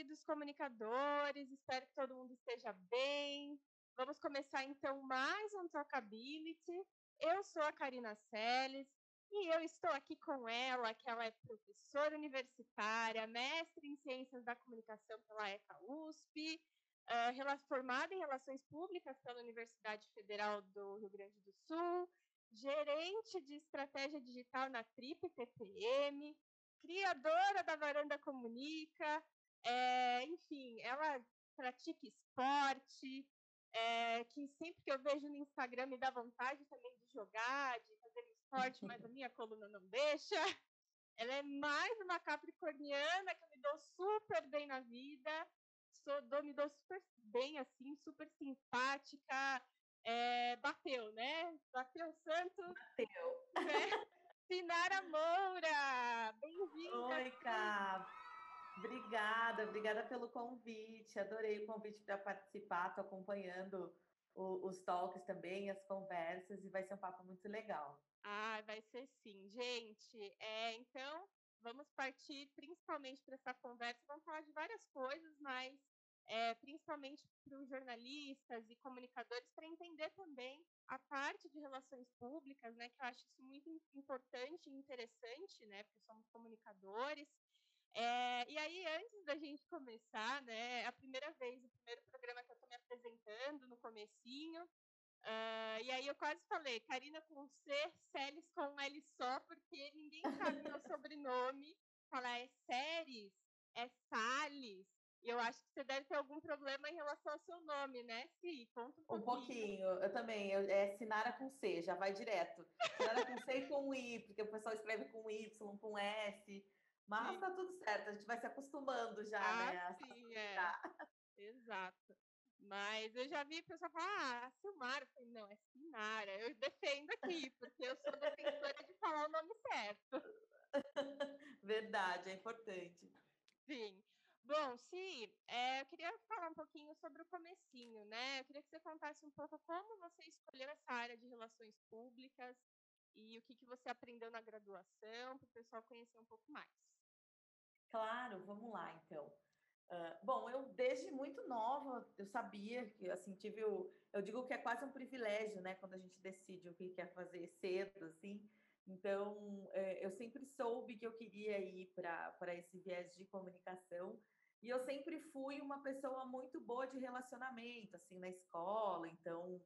queridos comunicadores, espero que todo mundo esteja bem. Vamos começar então mais um Talkability. Eu sou a Karina Seles e eu estou aqui com ela, que ela é professora universitária, mestre em Ciências da Comunicação pela ECA USP, uh, formada em Relações Públicas pela Universidade Federal do Rio Grande do Sul, gerente de estratégia digital na TRIP TPM, criadora da Varanda Comunica, é, enfim, ela pratica esporte, é, que sempre que eu vejo no Instagram me dá vontade também de jogar, de fazer esporte, mas a minha coluna não deixa. Ela é mais uma capricorniana que eu me dou super bem na vida, sou, dou, me dou super bem, assim, super simpática. É, bateu, né? Bateu o santo. Bateu. Né? Sinara Moura, bem-vinda. Oi, Cá. Obrigada, obrigada pelo convite. Adorei o convite para participar. Estou acompanhando o, os talks também, as conversas, e vai ser um papo muito legal. Ah, vai ser sim, gente. É, então, vamos partir principalmente para essa conversa. Vamos falar de várias coisas, mas é, principalmente para os jornalistas e comunicadores, para entender também a parte de relações públicas, né, que eu acho isso muito importante e interessante, né, porque somos comunicadores. É, e aí, antes da gente começar, né, a primeira vez, o primeiro programa que eu estou me apresentando no comecinho, uh, e aí eu quase falei, Karina com C, Celes com L só, porque ninguém sabe meu sobrenome. Falar é Séries, é Salles, e eu acho que você deve ter algum problema em relação ao seu nome, né, Si? Conta um pouquinho. Um pouquinho, eu também. Eu, é Sinara com C, já vai direto. Sinara com C e com I, porque o pessoal escreve com Y, com S. Mas sim. tá tudo certo, a gente vai se acostumando já, ah, né? Sim, é. Exato. Mas eu já vi pessoa falar, ah, Silmara. Eu falei, não, é Sinara. Eu defendo aqui, porque eu sou defensora de falar o nome certo. Verdade, é importante. Sim. Bom, Si, é, eu queria falar um pouquinho sobre o comecinho, né? Eu queria que você contasse um pouco como você escolheu essa área de relações públicas e o que, que você aprendeu na graduação, para o pessoal conhecer um pouco mais. Claro, vamos lá, então. Uh, bom, eu desde muito nova eu sabia que assim tive o, eu digo que é quase um privilégio, né, quando a gente decide o que quer fazer cedo, assim. Então, é, eu sempre soube que eu queria ir para esse viés de comunicação. E eu sempre fui uma pessoa muito boa de relacionamento, assim, na escola. Então,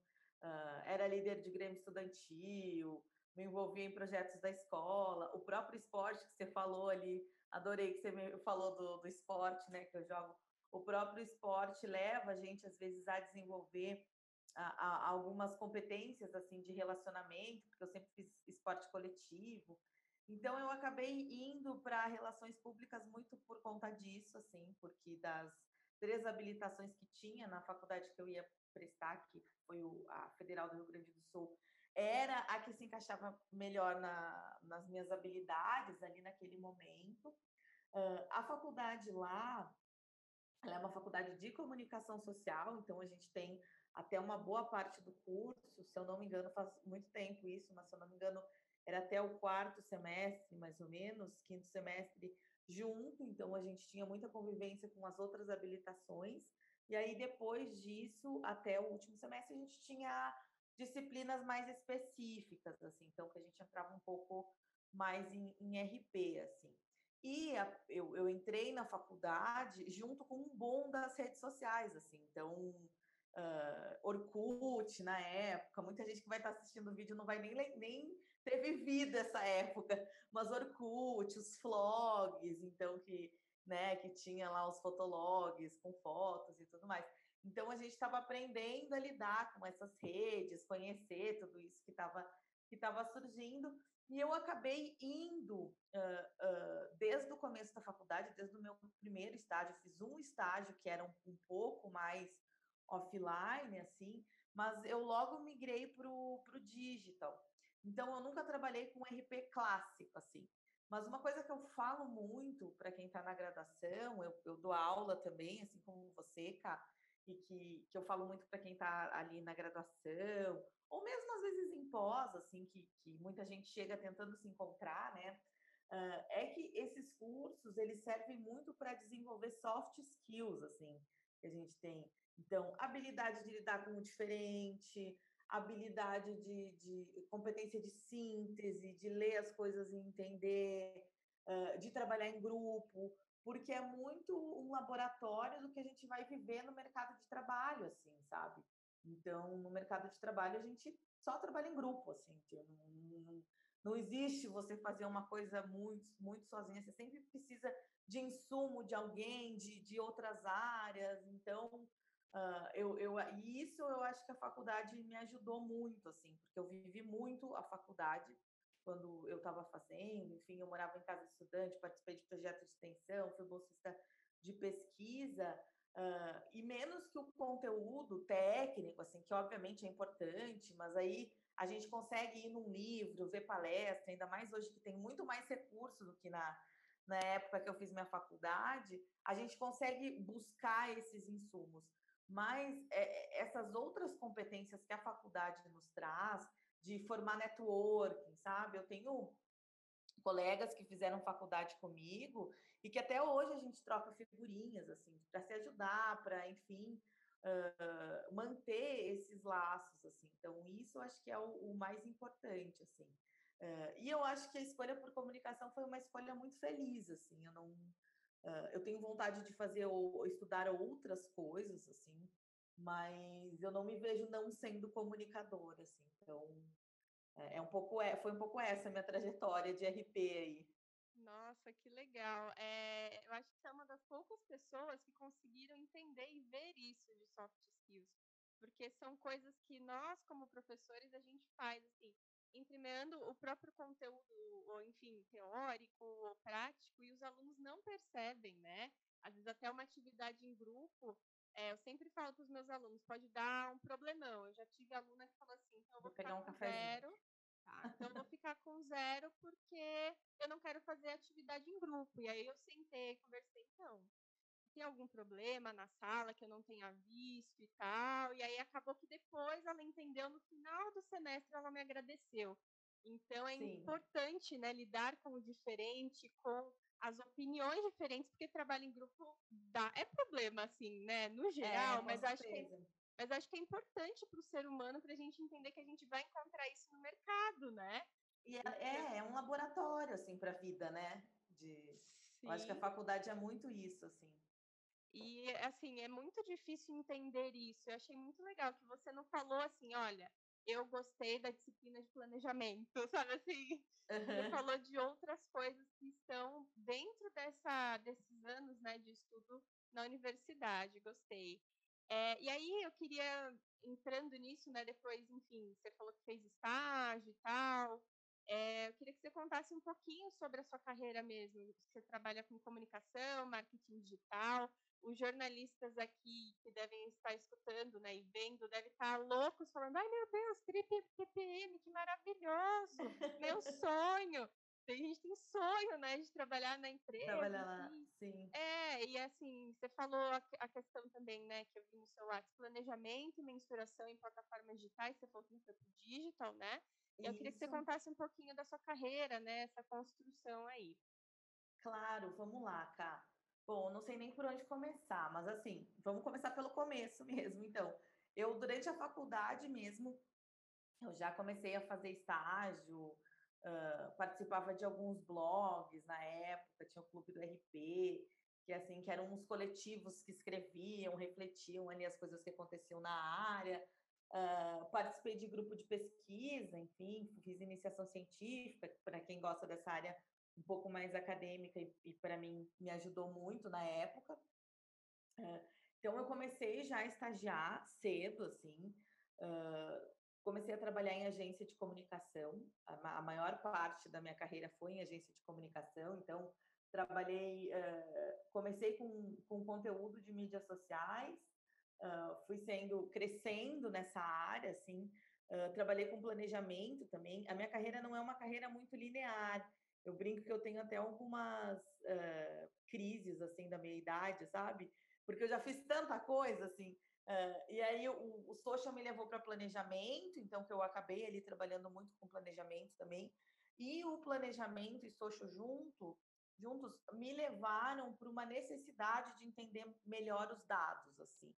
uh, era líder de grêmio estudantil, me envolvia em projetos da escola. O próprio esporte que você falou ali, adorei que você me falou do, do esporte, né, que eu jogo. O próprio esporte leva a gente, às vezes, a desenvolver a, a, algumas competências assim de relacionamento, porque eu sempre fiz esporte coletivo. Então eu acabei indo para relações públicas muito por conta disso, assim, porque das três habilitações que tinha na faculdade que eu ia prestar, que foi a Federal do Rio Grande do Sul, era a que se encaixava melhor na, nas minhas habilidades ali naquele momento. Uh, a faculdade lá, ela é uma faculdade de comunicação social, então a gente tem até uma boa parte do curso, se eu não me engano, faz muito tempo isso, mas se eu não me engano, era até o quarto semestre, mais ou menos, quinto semestre junto, então a gente tinha muita convivência com as outras habilitações. E aí, depois disso, até o último semestre, a gente tinha disciplinas mais específicas, assim, então que a gente entrava um pouco mais em, em RP, assim. E a, eu, eu entrei na faculdade junto com um bom das redes sociais, assim, então uh, Orkut na época. Muita gente que vai estar assistindo o vídeo não vai nem, nem ter vivido essa época, mas Orkut, os vlogs, então que, né, que tinha lá os fotologs com fotos e tudo mais. Então a gente estava aprendendo a lidar com essas redes, conhecer tudo isso que estava que estava surgindo. E eu acabei indo uh, uh, desde o começo da faculdade, desde o meu primeiro estágio, fiz um estágio que era um, um pouco mais offline, assim, mas eu logo migrei para o digital. Então, eu nunca trabalhei com RP clássico, assim. Mas uma coisa que eu falo muito para quem está na graduação, eu, eu, dou aula também, assim como você, Cá, e que, que eu falo muito para quem está ali na graduação, ou mesmo às vezes em pós, assim, que, que muita gente chega tentando se encontrar, né? uh, é que esses cursos eles servem muito para desenvolver soft skills, assim, que a gente tem. Então, habilidade de lidar com o diferente, habilidade de, de competência de síntese, de ler as coisas e entender, uh, de trabalhar em grupo, porque é muito um laboratório do que a gente vai viver no mercado de trabalho, assim, sabe? Então, no mercado de trabalho, a gente só trabalha em grupo, assim, não, não, não existe você fazer uma coisa muito, muito sozinha, você sempre precisa de insumo de alguém, de, de outras áreas, então, uh, eu, eu, e isso eu acho que a faculdade me ajudou muito, assim, porque eu vivi muito a faculdade, quando eu estava fazendo, enfim, eu morava em casa de estudante, participei de projetos de extensão, fui bolsista de pesquisa, uh, e menos que o conteúdo técnico, assim, que obviamente é importante, mas aí a gente consegue ir num livro, ver palestra, ainda mais hoje que tem muito mais recurso do que na, na época que eu fiz minha faculdade, a gente consegue buscar esses insumos. Mas é, essas outras competências que a faculdade nos traz, de formar networking, sabe? Eu tenho colegas que fizeram faculdade comigo e que até hoje a gente troca figurinhas, assim, para se ajudar, para, enfim, uh, manter esses laços, assim. Então, isso eu acho que é o, o mais importante, assim. Uh, e eu acho que a escolha por comunicação foi uma escolha muito feliz, assim. Eu não, uh, eu tenho vontade de fazer ou estudar outras coisas, assim, mas eu não me vejo não sendo comunicadora, assim. Então, é, é um pouco, é, foi um pouco essa a minha trajetória de RP aí. Nossa, que legal. É, eu acho que você é uma das poucas pessoas que conseguiram entender e ver isso de soft skills, porque são coisas que nós, como professores, a gente faz assim, entremeando o próprio conteúdo, ou enfim, teórico ou prático, e os alunos não percebem, né? Às vezes até uma atividade em grupo, é, eu sempre falo para os meus alunos, pode dar um problemão. Eu já tive aluna que falou assim, então eu vou, vou pegar um café zero, tá? Então eu vou ficar com zero porque eu não quero fazer atividade em grupo. E aí eu sentei, conversei, então, tem algum problema na sala que eu não tenha visto e tal. E aí acabou que depois ela entendeu, no final do semestre ela me agradeceu. Então é Sim. importante, né, lidar com o diferente, com as opiniões diferentes, porque trabalho em grupo dá, é problema, assim, né, no é, geral, é, mas acho que é, mas acho que é importante para o ser humano para a gente entender que a gente vai encontrar isso no mercado, né? E é, é, é um laboratório, assim, para a vida, né? De, eu acho que a faculdade é muito isso, assim. E, assim, é muito difícil entender isso. Eu achei muito legal que você não falou assim, olha, eu gostei da disciplina de planejamento, sabe assim? Uhum. Você falou de outras coisas que estão dentro dessa, desses anos né, de estudo na universidade, gostei. É, e aí eu queria, entrando nisso, né, depois, enfim, você falou que fez estágio e tal, é, eu queria que você contasse um pouquinho sobre a sua carreira mesmo. Você trabalha com comunicação, marketing digital, os jornalistas aqui que devem estar escutando né, e vendo devem estar loucos falando: ai meu Deus, TPM, que maravilhoso, meu sonho. A gente tem sonho, né, de trabalhar na empresa. Trabalhar lá, sim. É, e assim, você falou a, a, questão também, né, que eu vi no seu WhatsApp, planejamento e mensuração em plataformas digitais, você falou que foi para digital, né? E eu queria que você contasse um pouquinho da sua carreira, né, essa construção aí. Claro, vamos lá, Cá. Bom, não sei nem por onde começar, mas assim, vamos começar pelo começo mesmo. Então, eu durante a faculdade mesmo, eu já comecei a fazer estágio, uh, participava de alguns blogs na época, tinha o clube do RP, que assim, que eram uns coletivos que escreviam, refletiam ali as coisas que aconteciam na área. Uh, participei de grupo de pesquisa, enfim, fiz iniciação científica, para quem gosta dessa área um pouco mais acadêmica e, e para mim me ajudou muito na época. Então eu comecei já a estagiar cedo, assim, comecei a trabalhar em agência de comunicação. A, maior parte da minha carreira foi em agência de comunicação, então trabalhei, comecei com, com conteúdo de mídias sociais, fui sendo crescendo nessa área, assim, trabalhei com planejamento também. A minha carreira não é uma carreira muito linear. Eu brinco que eu tenho até algumas uh, crises, assim, da minha idade, sabe? Porque eu já fiz tanta coisa, assim. Uh, e aí o, o me levou para planejamento, então que eu acabei ali trabalhando muito com planejamento também. E o planejamento e social junto, juntos me levaram para uma necessidade de entender melhor os dados, assim.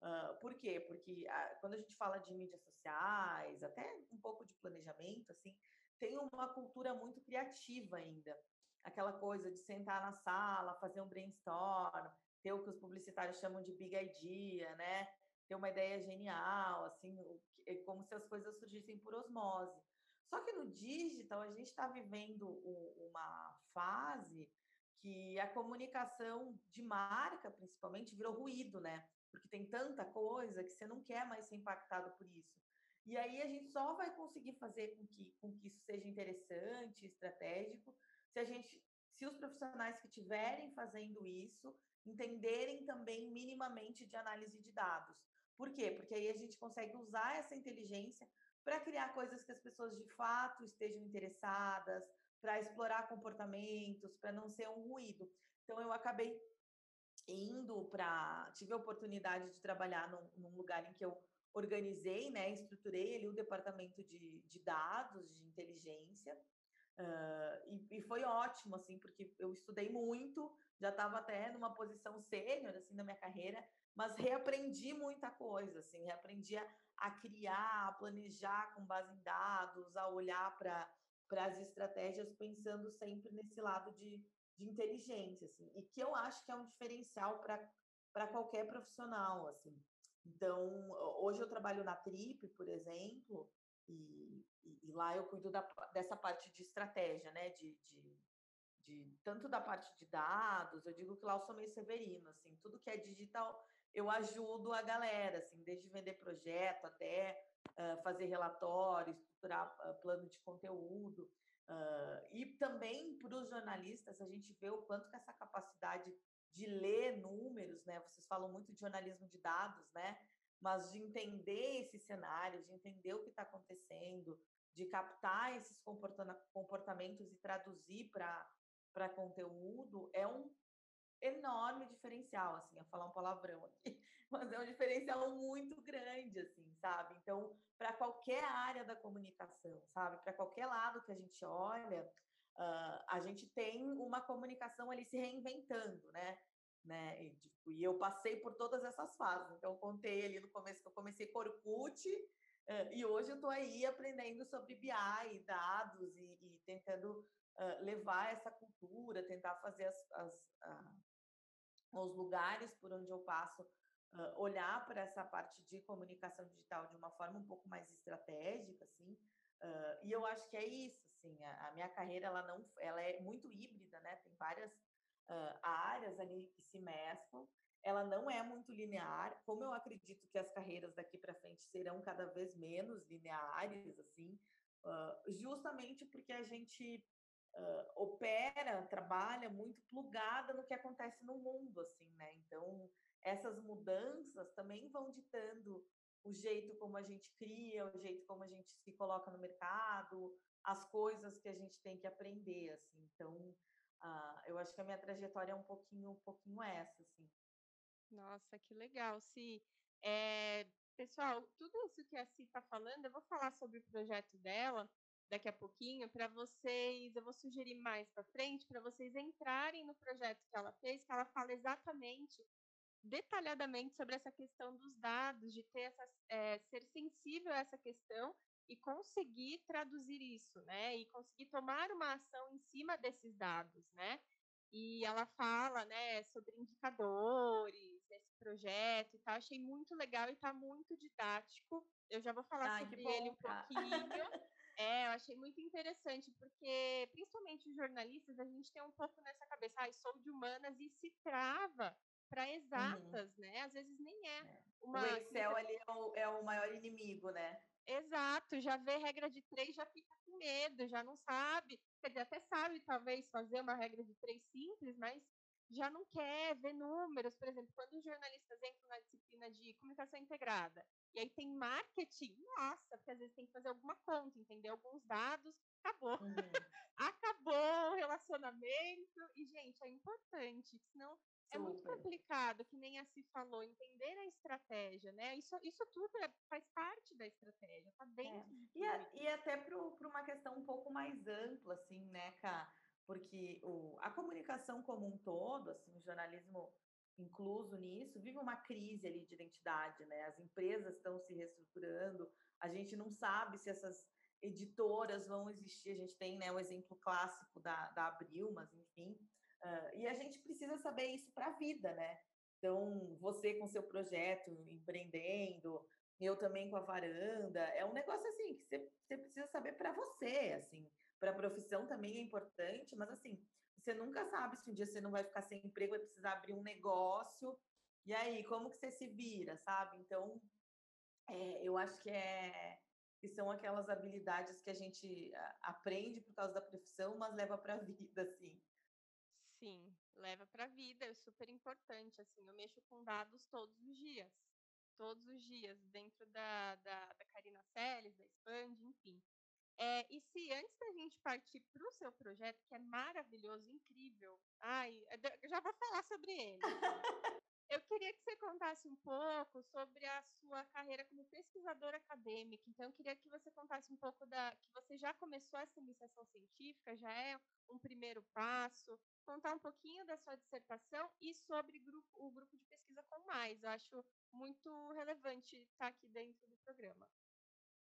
Uh, por quê? Porque uh, quando a gente fala de mídias sociais, até um pouco de planejamento, assim, tem uma cultura muito criativa ainda. Aquela coisa de sentar na sala, fazer um brainstorm, ter o que os publicitários chamam de big idea, né? Ter uma ideia genial, assim, é como se as coisas surgissem por osmose. Só que no digital a gente está vivendo uma fase que a comunicação de marca, principalmente, virou ruído, né? Porque tem tanta coisa que você não quer mais ser impactado por isso. E aí a gente só vai conseguir fazer com que, com que isso seja interessante, estratégico, se a gente, se os profissionais que estiverem fazendo isso entenderem também minimamente de análise de dados. Por quê? Porque aí a gente consegue usar essa inteligência para criar coisas que as pessoas de fato estejam interessadas, para explorar comportamentos, para não ser um ruído. Então eu acabei indo para, tive a oportunidade de trabalhar num, num, lugar em que eu organizei, né, estruturei ali o departamento de, de dados, de inteligência, uh, e, e, foi ótimo, assim, porque eu estudei muito, já estava até numa posição sênior, assim, na minha carreira, mas reaprendi muita coisa, assim, reaprendi a, a criar, a planejar com base em dados, a olhar para as estratégias pensando sempre nesse lado de, de inteligência, assim, e que eu acho que é um diferencial para qualquer profissional, assim. Então, hoje eu trabalho na Trip, por exemplo, e, e, e lá eu cuido da, dessa parte de estratégia, né, de, de, de, tanto da parte de dados, eu digo que lá eu sou meio severino, assim, tudo que é digital eu ajudo a galera, assim, desde vender projeto até uh, fazer relatório, estruturar uh, plano de conteúdo. Uh, e também para os jornalistas, a gente vê o quanto que essa capacidade de ler números, né? Vocês falam muito de jornalismo de dados, né? Mas de entender esse cenário, de entender o que está acontecendo, de captar esses comportamentos e traduzir para conteúdo, é um enorme diferencial, assim, a falar um palavrão aqui, mas é um diferencial muito grande, assim, sabe? Então, para qualquer área da comunicação, sabe? Para qualquer lado que a gente olha, uh, a gente tem uma comunicação ali se reinventando, né? Né? E, tipo, e, eu passei por todas essas fases. Então, eu contei ali no começo que eu comecei com Orkut, uh, e hoje eu estou aí aprendendo sobre BI, dados, e, e tentando uh, levar essa cultura, tentar fazer as, as os lugares por onde eu passo, uh, olhar para essa parte de comunicação digital de uma forma um pouco mais estratégica, assim. Uh, e eu acho que é isso, assim, a, a, minha carreira ela não, ela é muito híbrida, né? Tem várias uh, áreas ali que se mesclam. Ela não é muito linear, como eu acredito que as carreiras daqui para frente serão cada vez menos lineares, assim, justamente porque a gente uh, opera, trabalha muito plugada no que acontece no mundo, assim, né? Então, essas mudanças também vão ditando o jeito como a gente cria, o jeito como a gente se coloca no mercado, as coisas que a gente tem que aprender, assim. Então, uh, eu acho que a minha trajetória é um pouquinho, um pouquinho essa, assim. Nossa, que legal, Si. É, pessoal, tudo isso que a Si está falando, eu vou falar sobre o projeto dela, daqui a pouquinho para vocês, eu vou sugerir mais para frente para vocês entrarem no projeto que ela fez, que ela fala exatamente, detalhadamente sobre essa questão dos dados, de ter essa, é, ser sensível a essa questão e conseguir traduzir isso, né? E conseguir tomar uma ação em cima desses dados, né? E ela fala, né, sobre indicadores nesse projeto e tal. Achei muito legal e está muito didático. Eu já vou falar Ai, sobre ele um pouquinho. É, eu achei muito interessante, porque principalmente os jornalistas, a gente tem um pouco nessa cabeça, ah, sou de humanas e se trava para uhum. exatas, uhum. né? Às vezes nem é. é. Uma... O Excel ali é o, é o maior inimigo, né? Exato, já vê regra de três, já fica com medo, já não sabe. Quer dizer, até sabe talvez fazer uma regra de três simples, mas já não quer ver números. Por exemplo, quando os jornalistas entram na disciplina de comunicação integrada, e aí tem marketing, nossa, porque às vezes tem que fazer alguma conta, entender alguns dados, acabou. Uhum. acabou relacionamento. E, gente, é importante, senão Super. é muito complicado, que nem a Si falou, entender a estratégia, né? Isso, isso tudo é, faz parte da estratégia, tá dentro. É. E, a, e até para uma questão um pouco mais ampla, assim, né, Cá? Porque o, a comunicação como um todo, assim, o jornalismo incluso nisso, vive uma crise ali de identidade, né? As empresas estão se reestruturando, a gente não sabe se essas editoras vão existir, a gente tem né, o exemplo clássico da, da Abril, mas enfim, uh, e a gente precisa saber isso para a vida, né? Então, você com seu projeto, empreendendo, eu também com a varanda, é um negócio assim que você, precisa saber para você, assim, para a profissão também é importante, mas assim, você nunca sabe se um dia você não vai ficar sem emprego, vai precisar abrir um negócio. E aí, como que você se vira, sabe? Então, é, eu acho que é que são aquelas habilidades que a gente aprende por causa da profissão, mas leva para a vida, assim. Sim, leva para a vida, é super importante, assim, eu mexo com dados todos os dias, todos os dias, dentro da, da, da Karina Celes, da Expand, enfim. É, e se antes da gente partir para o seu projeto, que é maravilhoso, incrível, ai, já vou falar sobre ele. eu queria que você contasse um pouco sobre a sua carreira como pesquisadora acadêmica. Então, eu queria que você contasse um pouco da que você já começou essa iniciação científica, já é um primeiro passo, contar um pouquinho da sua dissertação e sobre grupo, o grupo de pesquisa com mais. Eu acho muito relevante estar aqui dentro do programa.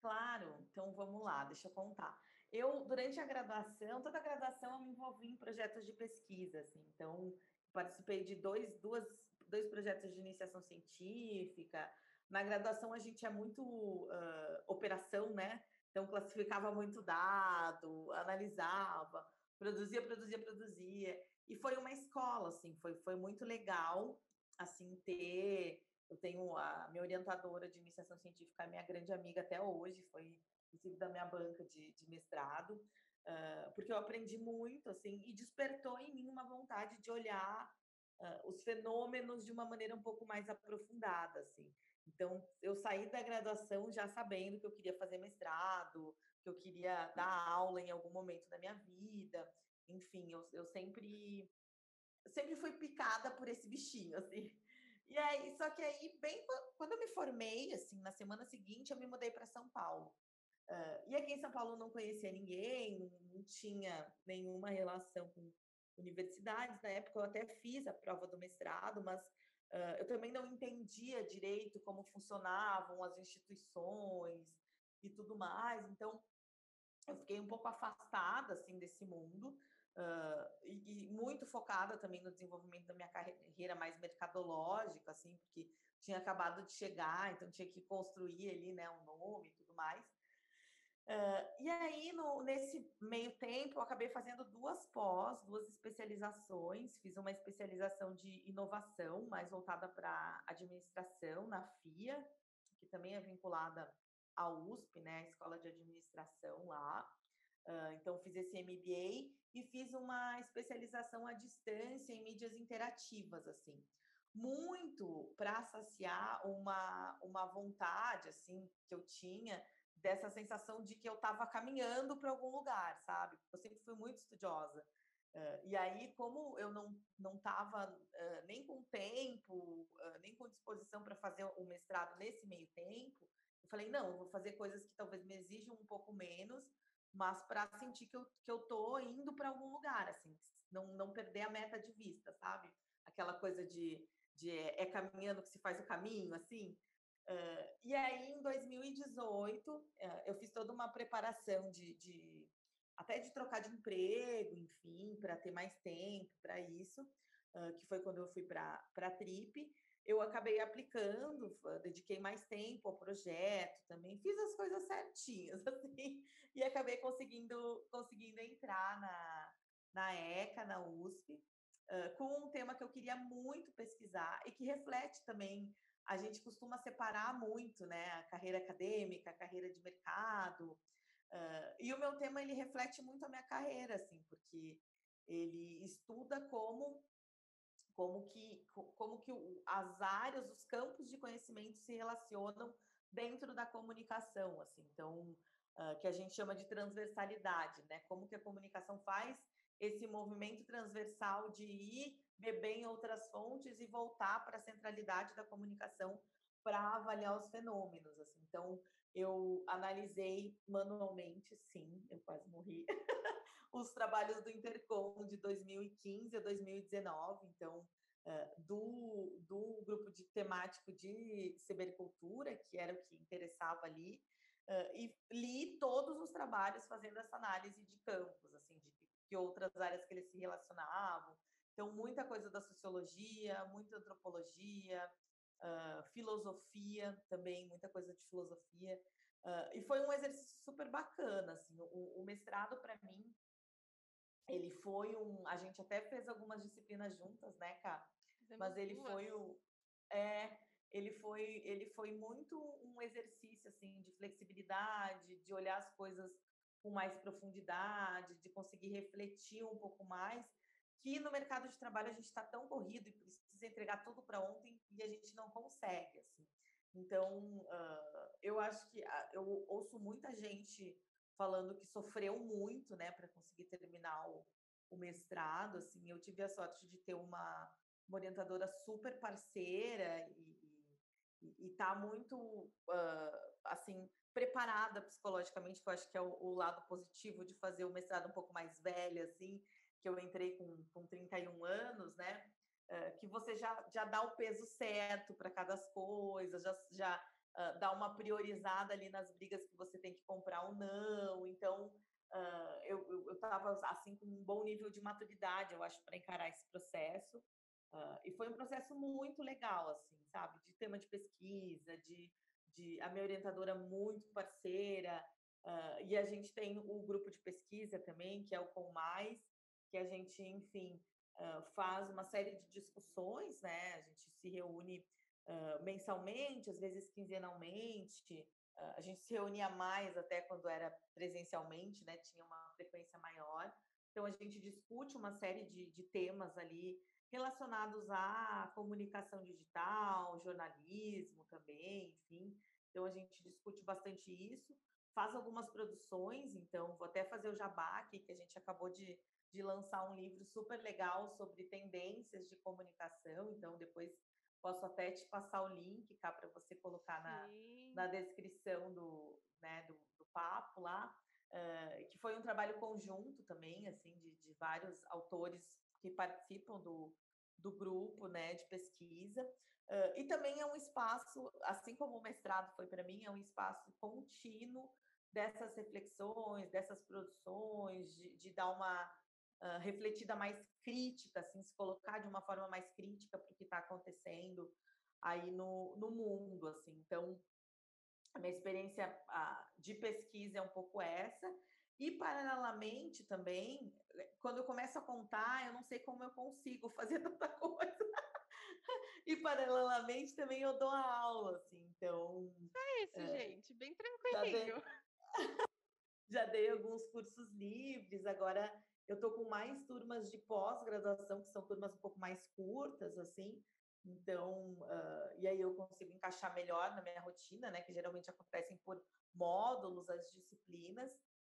Claro, então vamos lá, deixa eu contar. Eu, durante a graduação, toda a graduação eu me envolvi em projetos de pesquisa, assim, então participei de dois, duas, dois projetos de iniciação científica. Na graduação a gente é muito uh, operação, né? Então classificava muito dado, analisava, produzia, produzia, produzia. E foi uma escola, assim, foi, foi muito legal, assim, ter eu tenho a minha orientadora de iniciação científica, a minha grande amiga até hoje, foi inclusive da minha banca de, de mestrado, uh, porque eu aprendi muito, assim, e despertou em mim uma vontade de olhar uh, os fenômenos de uma maneira um pouco mais aprofundada, assim. Então, eu saí da graduação já sabendo que eu queria fazer mestrado, que eu queria dar aula em algum momento da minha vida, enfim, eu, eu sempre sempre fui picada por esse bichinho, assim. E aí, só que aí, bem quando eu me formei, assim, na semana seguinte, eu me mudei para São Paulo. Uh, e aqui em São Paulo não conhecia ninguém, não tinha nenhuma relação com universidades. Na época eu até fiz a prova do mestrado, mas uh, eu também não entendia direito como funcionavam as instituições e tudo mais. Então, eu fiquei um pouco afastada, assim, desse mundo. Uh, e, e, muito focada também no desenvolvimento da minha carreira mais mercadológica, assim, porque tinha acabado de chegar, então tinha que construir ali, né, um nome e tudo mais. Uh, e aí, no, nesse meio tempo, eu acabei fazendo duas pós, duas especializações. Fiz uma especialização de inovação, mais voltada para administração, na FIA, que também é vinculada à USP, né, a Escola de Administração lá. Uh, então, fiz esse MBA e fiz uma especialização à distância em mídias interativas, assim. Muito para saciar uma, uma vontade, assim, que eu tinha dessa sensação de que eu estava caminhando para algum lugar, sabe? Eu sempre fui muito estudiosa. Uh, e aí, como eu não não estava uh, nem com tempo, uh, nem com disposição para fazer o mestrado nesse meio tempo, falei, não, vou fazer coisas que talvez me exijam um pouco menos, mas para sentir que eu, que eu tô indo para algum lugar, assim, não, não perder a meta de vista, sabe? Aquela coisa de, de é, é caminhando que se faz o caminho, assim. Uh, e aí, em 2018, uh, eu fiz toda uma preparação de, de até de trocar de emprego, enfim, para ter mais tempo para isso, uh, que foi quando eu fui para a Trip eu acabei aplicando, dediquei mais tempo ao projeto também, fiz as coisas certinhas, assim, e acabei conseguindo, conseguindo entrar na, na ECA, na USP, uh, com um tema que eu queria muito pesquisar e que reflete também, a gente costuma separar muito, né, a carreira acadêmica, a carreira de mercado, uh, e o meu tema, ele reflete muito a minha carreira, assim, porque ele estuda como como que, como que as áreas, os campos de conhecimento se relacionam dentro da comunicação, assim, então, uh, que a gente chama de transversalidade, né? Como que a comunicação faz esse movimento transversal de ir beber em outras fontes e voltar para a centralidade da comunicação para avaliar os fenômenos. Assim. Então, eu analisei manualmente, sim, eu quase morri, os trabalhos do Intercom de 2015 a 2019. Então, do, do grupo de temático de cibercultura, que era o que interessava ali, e li todos os trabalhos fazendo essa análise de campos, assim, de que outras áreas que eles se relacionavam. Então, muita coisa da sociologia, muita antropologia, uh, filosofia também, muita coisa de filosofia. Uh, e foi um exercício super bacana, assim, o, o mestrado para mim, ele foi um, a gente até fez algumas disciplinas juntas, né, Cá? Mas ele foi o, é, ele foi, ele foi muito um exercício assim de flexibilidade, de olhar as coisas com mais profundidade, de conseguir refletir um pouco mais, que no mercado de trabalho a gente está tão corrido e precisa entregar tudo para ontem e a gente não consegue, assim. Então, uh, eu acho que uh, eu ouço muita gente falando que sofreu muito, né, para conseguir terminar o, o, mestrado, assim. Eu tive a sorte de ter uma, uma orientadora super parceira e, e, e tá muito, uh, assim, preparada psicologicamente, que eu acho que é o, o, lado positivo de fazer o mestrado um pouco mais velha, assim, que eu entrei com, com 31 anos, né? Uh, que você já, já dá o peso certo para cada coisa, já, já uh, dá uma priorizada ali nas brigas que você tem que comprar ou não. Então, uh, eu estava assim com um bom nível de maturidade, eu acho, para encarar esse processo. e foi um processo muito legal, assim, sabe? De tema de pesquisa, de de a minha orientadora muito parceira, uh, e a gente tem o grupo de pesquisa também, que é o Com Mais, que a gente, enfim, uh, faz uma série de discussões, né? A gente se reúne uh, mensalmente, às vezes quinzenalmente, a gente se reunia mais até quando era presencialmente, né? Tinha uma frequência maior. Então, a gente discute uma série de, de temas ali relacionados à comunicação digital, jornalismo também, enfim. Então a gente discute bastante isso, faz algumas produções, então vou até fazer o jabá aqui, que a gente acabou de, de lançar um livro super legal sobre tendências de comunicação, então depois posso até te passar o link cá para você colocar na, na descrição do, né, do, do papo lá. Uh, que foi um trabalho conjunto também, assim, de, de vários autores que participam do, do grupo né, de pesquisa. Uh, e também é um espaço, assim como o mestrado foi para mim, é um espaço contínuo dessas reflexões, dessas produções, de, de dar uma uh, refletida mais crítica, assim, se colocar de uma forma mais crítica para o que está acontecendo aí no, no mundo, assim. Então, a minha experiência uh, de pesquisa é um pouco essa, e, paralelamente, também, eh, quando eu começo a contar, eu não sei como eu consigo fazer tanta coisa. e, paralelamente, também eu dou a aula, assim, então... É isso, é, gente, bem tranquilinho. Dei, já dei alguns cursos livres, agora eu estou com mais turmas de pós-graduação, que são turmas um pouco mais curtas, assim, então, uh, e aí eu consigo encaixar melhor na minha rotina, né, que geralmente acontecem por módulos as disciplinas,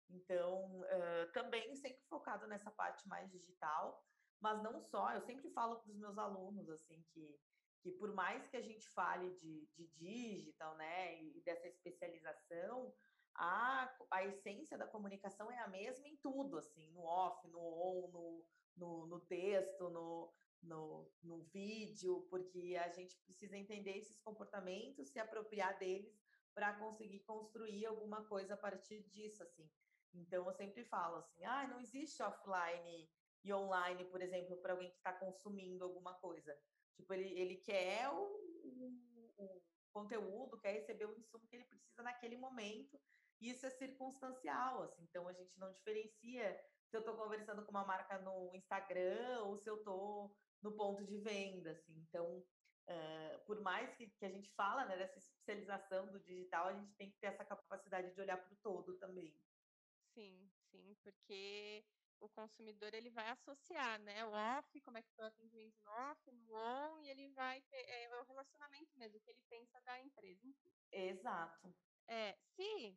então, uh, também sempre focado nessa parte mais digital, mas não só, eu sempre falo para os meus alunos, assim, que, que por mais que a gente fale de, de digital, né, e dessa especialização, a, a essência da comunicação é a mesma em tudo, assim, no off, no on, no, no, no texto, no, no, no vídeo, porque a gente precisa entender esses comportamentos, se apropriar deles para conseguir construir alguma coisa a partir disso, assim. Então, eu sempre falo assim, ah, não existe offline e online, por exemplo, para alguém que está consumindo alguma coisa. Tipo, ele, ele quer o, o, o, conteúdo, quer receber o insumo que ele precisa naquele momento, isso é circunstancial, assim. Então, a gente não diferencia se eu estou conversando com uma marca no Instagram ou se eu estou no ponto de venda, assim. Então, uh, por mais que, que a gente fala né, dessa especialização do digital, a gente tem que ter essa capacidade de olhar para o todo também. Sim, sim, porque o consumidor ele vai associar, né, o off, como é que foi o atendimento no off, no on, e ele vai ter é, o relacionamento mesmo que ele pensa da empresa. Exato. É, se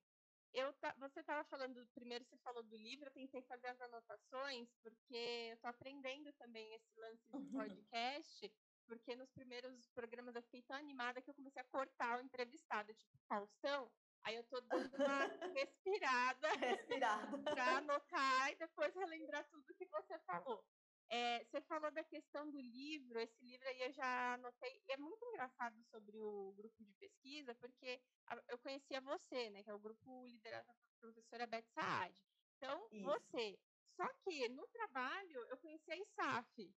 eu tá, você estava falando, primeiro você falou do livro, eu tentei fazer as anotações, porque eu estou aprendendo também esse lance de podcast, porque nos primeiros programas eu fiquei tão animada que eu comecei a cortar o entrevistado, tipo, Faustão. Aí eu tô dando uma respirada, respirada. para anotar e depois relembrar tudo que você falou. É, você falou da questão do livro, esse livro aí eu já anotei. É muito engraçado sobre o grupo de pesquisa, porque eu conhecia você, né? Que é o grupo liderado pela professora Beth Saad. Então, Isso. você. Só que no trabalho eu conheci a ISAF,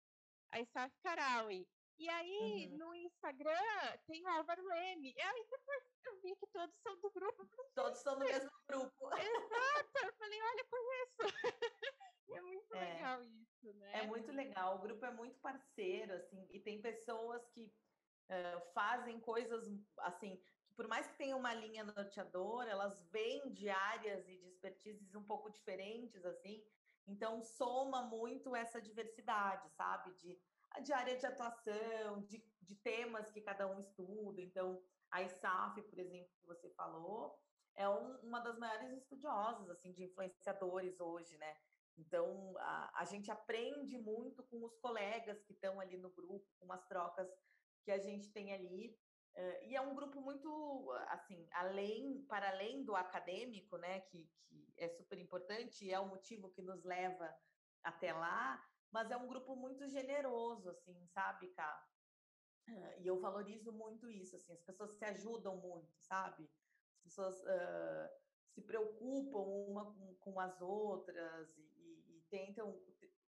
a ISAF Caraui. E aí, uhum. no Instagram, tem o Álvaro Leme. E aí depois eu vi que todos são do grupo. Todos são do mesmo grupo. Exato. Eu falei, olha, conheço. é muito é. legal isso, né? É muito legal. O grupo é muito parceiro, assim, e tem pessoas que uh, fazem coisas, assim, que por mais que tenha uma linha norteadora, elas vêm de áreas e de expertises um pouco diferentes, assim, então soma muito essa diversidade, sabe? De, de área de atuação, de, de temas que cada um estuda. Então, a ISAF, por exemplo, que você falou, é um, uma das maiores estudiosas, assim, de influenciadores hoje, né? Então, a, a gente aprende muito com os colegas que estão ali no grupo, com umas trocas que a gente tem ali. Uh, e é um grupo muito, assim, além, para além do acadêmico, né, que, que é super importante e é o motivo que nos leva até lá, mas é um grupo muito generoso, assim, sabe, Cá? Uh, e eu valorizo muito isso, assim, as pessoas se ajudam muito, sabe? As pessoas uh, se preocupam uma com, com as outras e, tentam,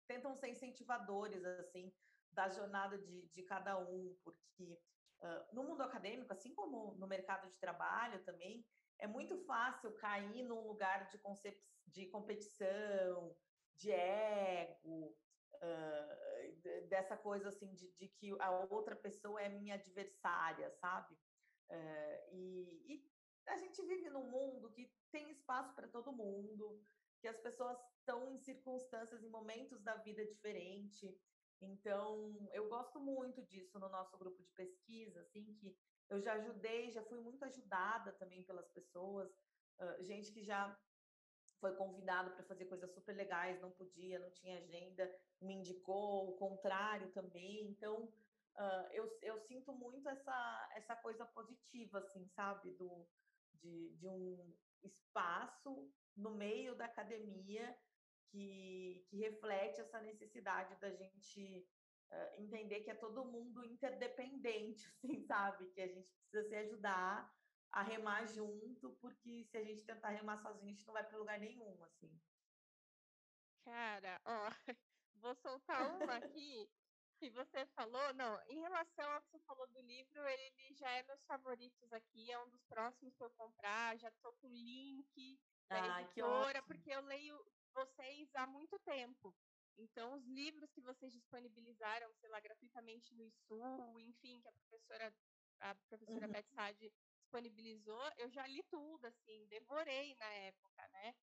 tentam ser incentivadores, assim, da jornada de, de cada um, porque uh, no mundo acadêmico, assim como no mercado de trabalho também, é muito fácil cair num lugar de, concep de competição, de ego, uh, dessa coisa assim de, de, que a outra pessoa é minha adversária, sabe? Uh, e, e, a gente vive num mundo que tem espaço para todo mundo, que as pessoas estão em circunstâncias, em momentos da vida diferente. Então, eu gosto muito disso no nosso grupo de pesquisa, assim, que eu já ajudei, já fui muito ajudada também pelas pessoas, uh, gente que já foi convidado para fazer coisas super legais, não podia, não tinha agenda, me indicou, o contrário também. Então, uh, eu, eu sinto muito essa, essa coisa positiva, assim, sabe, do, de, de um espaço no meio da academia que, que reflete essa necessidade da gente uh, entender que é todo mundo interdependente, assim, sabe? Que a gente precisa se ajudar a remar junto, porque se a gente tentar remar sozinho, a gente não vai para lugar nenhum, assim. Cara, ó, vou soltar uma aqui que você falou. Não, em relação ao que você falou do livro, ele já é meus favoritos aqui, é um dos próximos que eu comprar, já tô com o link da ah, editora, porque eu leio vocês há muito tempo. Então, os livros que vocês disponibilizaram, sei lá, gratuitamente no ISU, enfim, que a professora, a professora uhum. Beth Sade disponibilizou, eu já li tudo, assim, devorei na época, né?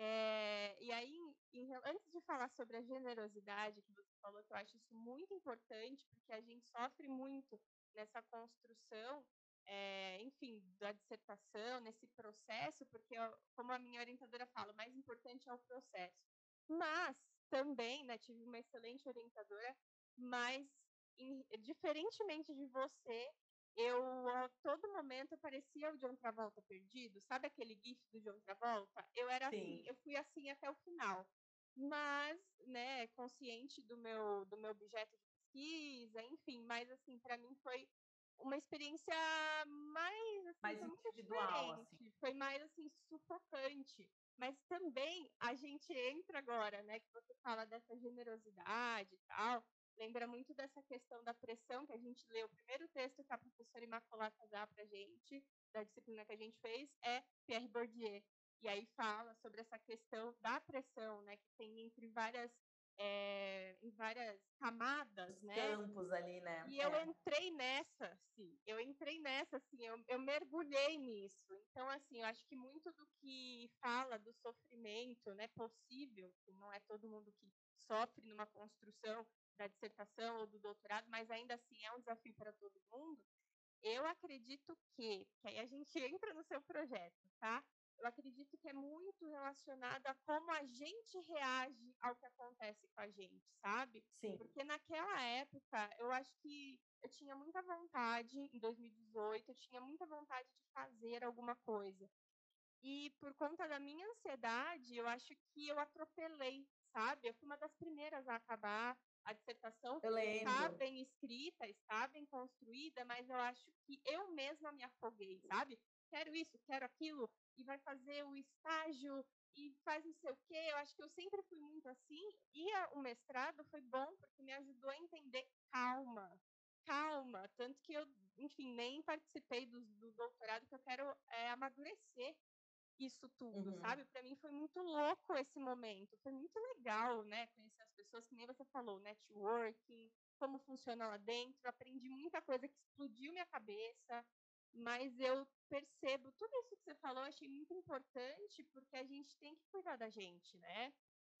É, e aí, em, antes de falar sobre a generosidade que você falou, que eu acho isso muito importante, porque a gente sofre muito nessa construção é, enfim, da dissertação, nesse processo, porque, como a minha orientadora fala, o mais importante é o processo. Mas também, né, tive uma excelente orientadora, mas em, diferentemente de você, eu a todo momento parecia o John Travolta perdido, sabe aquele gif do John Travolta? Eu era assim, Sim. assim, eu fui assim até o final. Mas, né, consciente do meu do meu objeto de pesquisa, enfim, mas assim, para mim foi uma experiência mais, assim, mais individual, assim. Foi mais assim sufocante. Mas também a gente entra agora, né, que você fala dessa generosidade e tal, lembra muito dessa questão da pressão que a gente leu. O primeiro texto que a professora Imaculata dá para gente, da disciplina que a gente fez, é Pierre Bourdieu. E aí fala sobre essa questão da pressão, né, que tem entre várias é, em várias camadas, né? Campos ali, né? E eu é. entrei nessa, sim. Eu entrei nessa, assim, eu, eu mergulhei nisso. Então, assim, eu acho que muito do que fala do sofrimento, né, possível, não é todo mundo que sofre numa construção da dissertação ou do doutorado, mas ainda assim é um desafio para todo mundo. Eu acredito que, que aí a gente entra no seu projeto, tá? Eu acredito que é muito relacionada a como a gente reage ao que acontece com a gente, sabe? Sim. Porque naquela época, eu acho que eu tinha muita vontade, em 2018, eu tinha muita vontade de fazer alguma coisa. E por conta da minha ansiedade, eu acho que eu atropelei, sabe? Eu fui uma das primeiras a acabar a dissertação. Eu lembro. Está bem escrita, está bem construída, mas eu acho que eu mesma me afoguei, sabe? Quero isso, quero aquilo, e vai fazer o estágio e faz não sei o quê. Eu acho que eu sempre fui muito assim. E a, o mestrado foi bom porque me ajudou a entender calma, calma. Tanto que eu, enfim, nem participei do, do doutorado, que eu quero é, amadurecer isso tudo, Uhum. sabe? Para mim foi muito louco esse momento. Foi muito legal, né? Conhecer as pessoas, que nem você falou, networking, como funciona lá dentro. Aprendi muita coisa que explodiu minha cabeça. Mas eu percebo tudo isso que você falou, achei muito importante, porque a gente tem que cuidar da gente, né?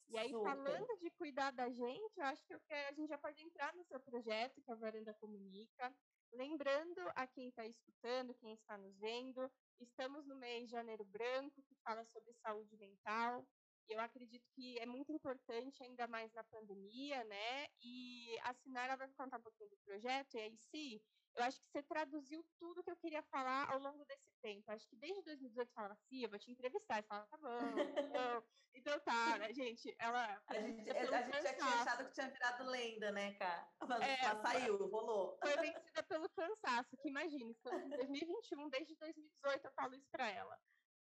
E aí, Super. falando de cuidar da gente, eu acho que eu quero- a gente já pode entrar no seu projeto, que é a Varanda Comunica. Lembrando a quem está escutando, quem está nos vendo, estamos no mês de Janeiro Branco, que fala sobre saúde mental. E eu acredito que é muito importante, ainda mais na pandemia, né? E a Sinara vai contar um pouquinho do projeto. E aí, sim, eu acho que você traduziu tudo que eu queria falar ao longo desse tempo. Acho que desde 2018 você falava assim, eu vou te entrevistar. E falava, tá bom. Então tá, né, gente? Ela. A gente, pelo a gente já tinha achado que tinha virado lenda, né, cara? Mas, É, saiu, rolou. Foi vencida pelo cansaço, que imagina, estamos em 2021, desde 2018 eu falo isso pra ela.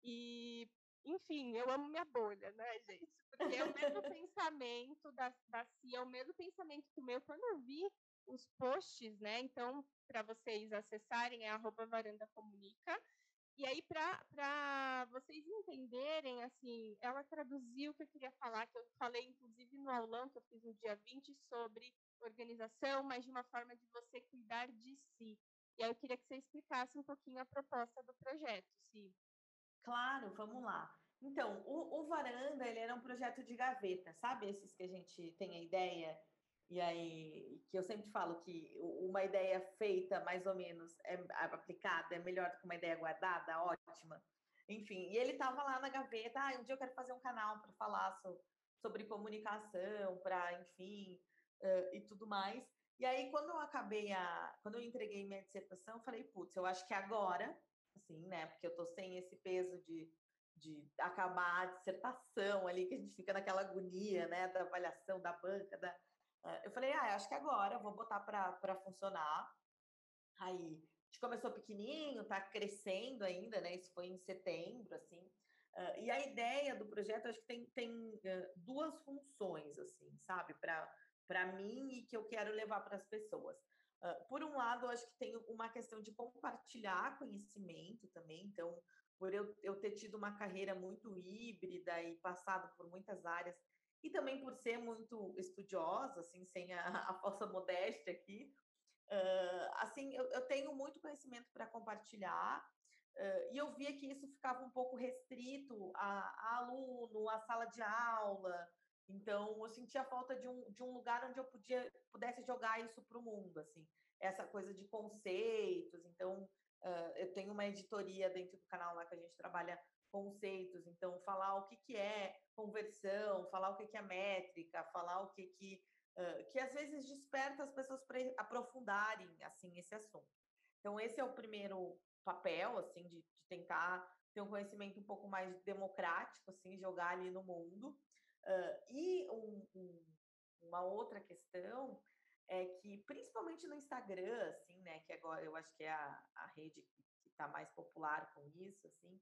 E, enfim, eu amo minha bolha, né, gente? Porque é o mesmo pensamento da, da Cia, é o mesmo pensamento que o meu. Quando eu vi os posts, né? Então, para vocês acessarem, é arroba varanda comunica. E aí, para vocês entenderem, assim, ela traduziu o que eu queria falar, que eu falei, inclusive, no aulão que eu fiz no dia 20 sobre organização, mas de uma forma de você cuidar de si. E aí eu queria que você explicasse um pouquinho a proposta do projeto, Si. Claro, vamos lá. Então, o, o Varanda, ele era um projeto de gaveta, sabe? Esses que a gente tem a ideia, e aí, que eu sempre falo que uma ideia feita, mais ou menos, é aplicada, é melhor do que uma ideia guardada, ótima. Enfim, e ele estava lá na gaveta, ah, um dia eu quero fazer um canal para falar so- sobre comunicação, para, enfim, eh, e tudo mais. E aí, quando eu acabei a. Quando eu entreguei minha dissertação, eu falei, putz, eu acho que agora, assim, né? Porque eu tô sem esse peso de, de acabar a dissertação ali, que a gente fica naquela agonia, né? Da avaliação, da banca, da. Eh, Eu falei, ah, acho que agora vou botar para funcionar. Aí a gente começou pequenininho, tá crescendo ainda, né? Isso foi em setembro, assim. Ah, e a ideia do projeto, acho que tem, tem eh, duas funções, assim, sabe? Para mim e que eu quero levar para as pessoas. Ah, por um lado, acho que tem uma questão de compartilhar conhecimento também. Então, por eu, eu ter tido uma carreira muito híbrida e passado por muitas áreas, e também por ser muito estudiosa, assim, sem a, a falsa modéstia aqui, ah, assim, eu, eu tenho muito conhecimento para compartilhar, ah, e eu via que isso ficava um pouco restrito a, a aluno, a sala de aula. Então, eu sentia falta de um, de um lugar onde eu podia, pudesse jogar isso para o mundo, assim, essa coisa de conceitos. Então, ah, eu tenho uma editoria dentro do canal lá que a gente trabalha conceitos, então falar o que, que é conversão, falar o que, que é métrica, falar o que que ah, que às vezes desperta as pessoas para aprofundarem assim esse assunto. Então esse é o primeiro papel assim de, de tentar ter um conhecimento um pouco mais democrático, assim, jogar ali no mundo. Ah, e um- um- uma outra questão é que, principalmente no Instagram, assim, né, que agora eu acho que é a, a rede que está mais popular com isso, assim,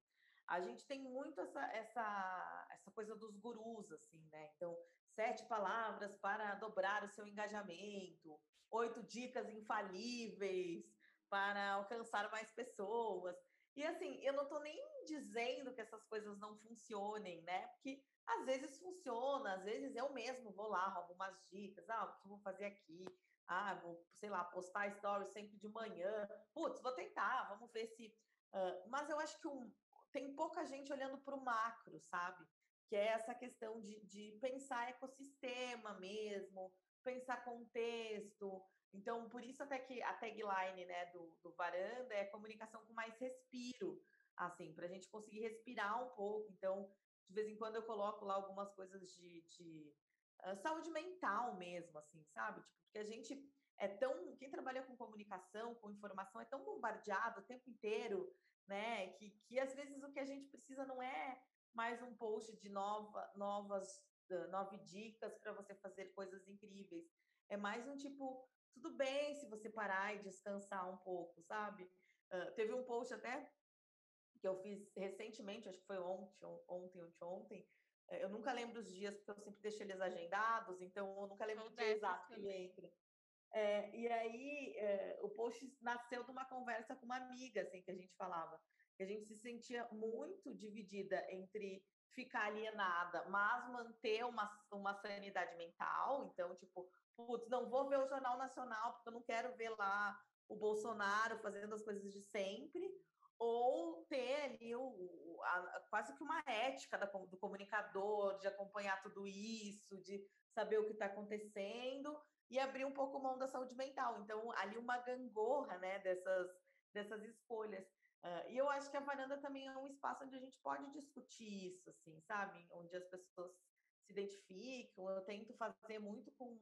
a gente tem muito essa, essa, essa coisa dos gurus, assim, né? Então, sete palavras para dobrar o seu engajamento, oito dicas infalíveis para alcançar mais pessoas. E assim, eu não estou nem dizendo que essas coisas não funcionem, né? Porque às vezes funciona, às vezes eu mesmo vou lá, roubo umas dicas, ah, o que eu vou fazer aqui? Ah, vou, sei lá, postar stories sempre de manhã. Putz, vou tentar, vamos ver se. ah, mas eu acho que um, tem pouca gente olhando para o macro, sabe? Que é essa questão de, de pensar ecossistema mesmo, pensar contexto. Então, por isso até que a tagline né, do, do Varanda é comunicação com mais respiro. assim, para a gente conseguir respirar um pouco. Então, de vez em quando eu coloco lá algumas coisas de, de uh, saúde mental mesmo, assim, sabe? Tipo, porque a gente é tão. Quem trabalha com comunicação, com informação, é tão bombardeado o tempo inteiro, né? Que, que às vezes o que a gente precisa não é mais um post de nova, novas nove dicas para você fazer coisas incríveis. É mais um tipo, tudo bem se você parar e descansar um pouco, sabe? Uh, teve um post até que eu fiz recentemente, acho que foi ontem, ontem, ontem, ontem. Eu nunca lembro os dias, porque eu sempre deixo eles agendados, então eu nunca lembro o dia exato que ele entra. É, e aí, é, o post nasceu de uma conversa com uma amiga, assim, que a gente falava, que a gente se sentia muito dividida entre ficar alienada, mas manter uma, uma sanidade mental. Então, tipo, putz, não vou ver o Jornal Nacional porque eu não quero ver lá o Bolsonaro fazendo as coisas de sempre, ou ter ali o, a, quase que uma ética da, do comunicador, de acompanhar tudo isso, de saber o que está acontecendo e abrir um pouco mão da saúde mental. Então, ali uma gangorra né, dessas, dessas escolhas. Uh, e eu acho que a varanda também é um espaço onde a gente pode discutir isso, assim, sabe? Onde as pessoas se identificam. Eu tento fazer muito com,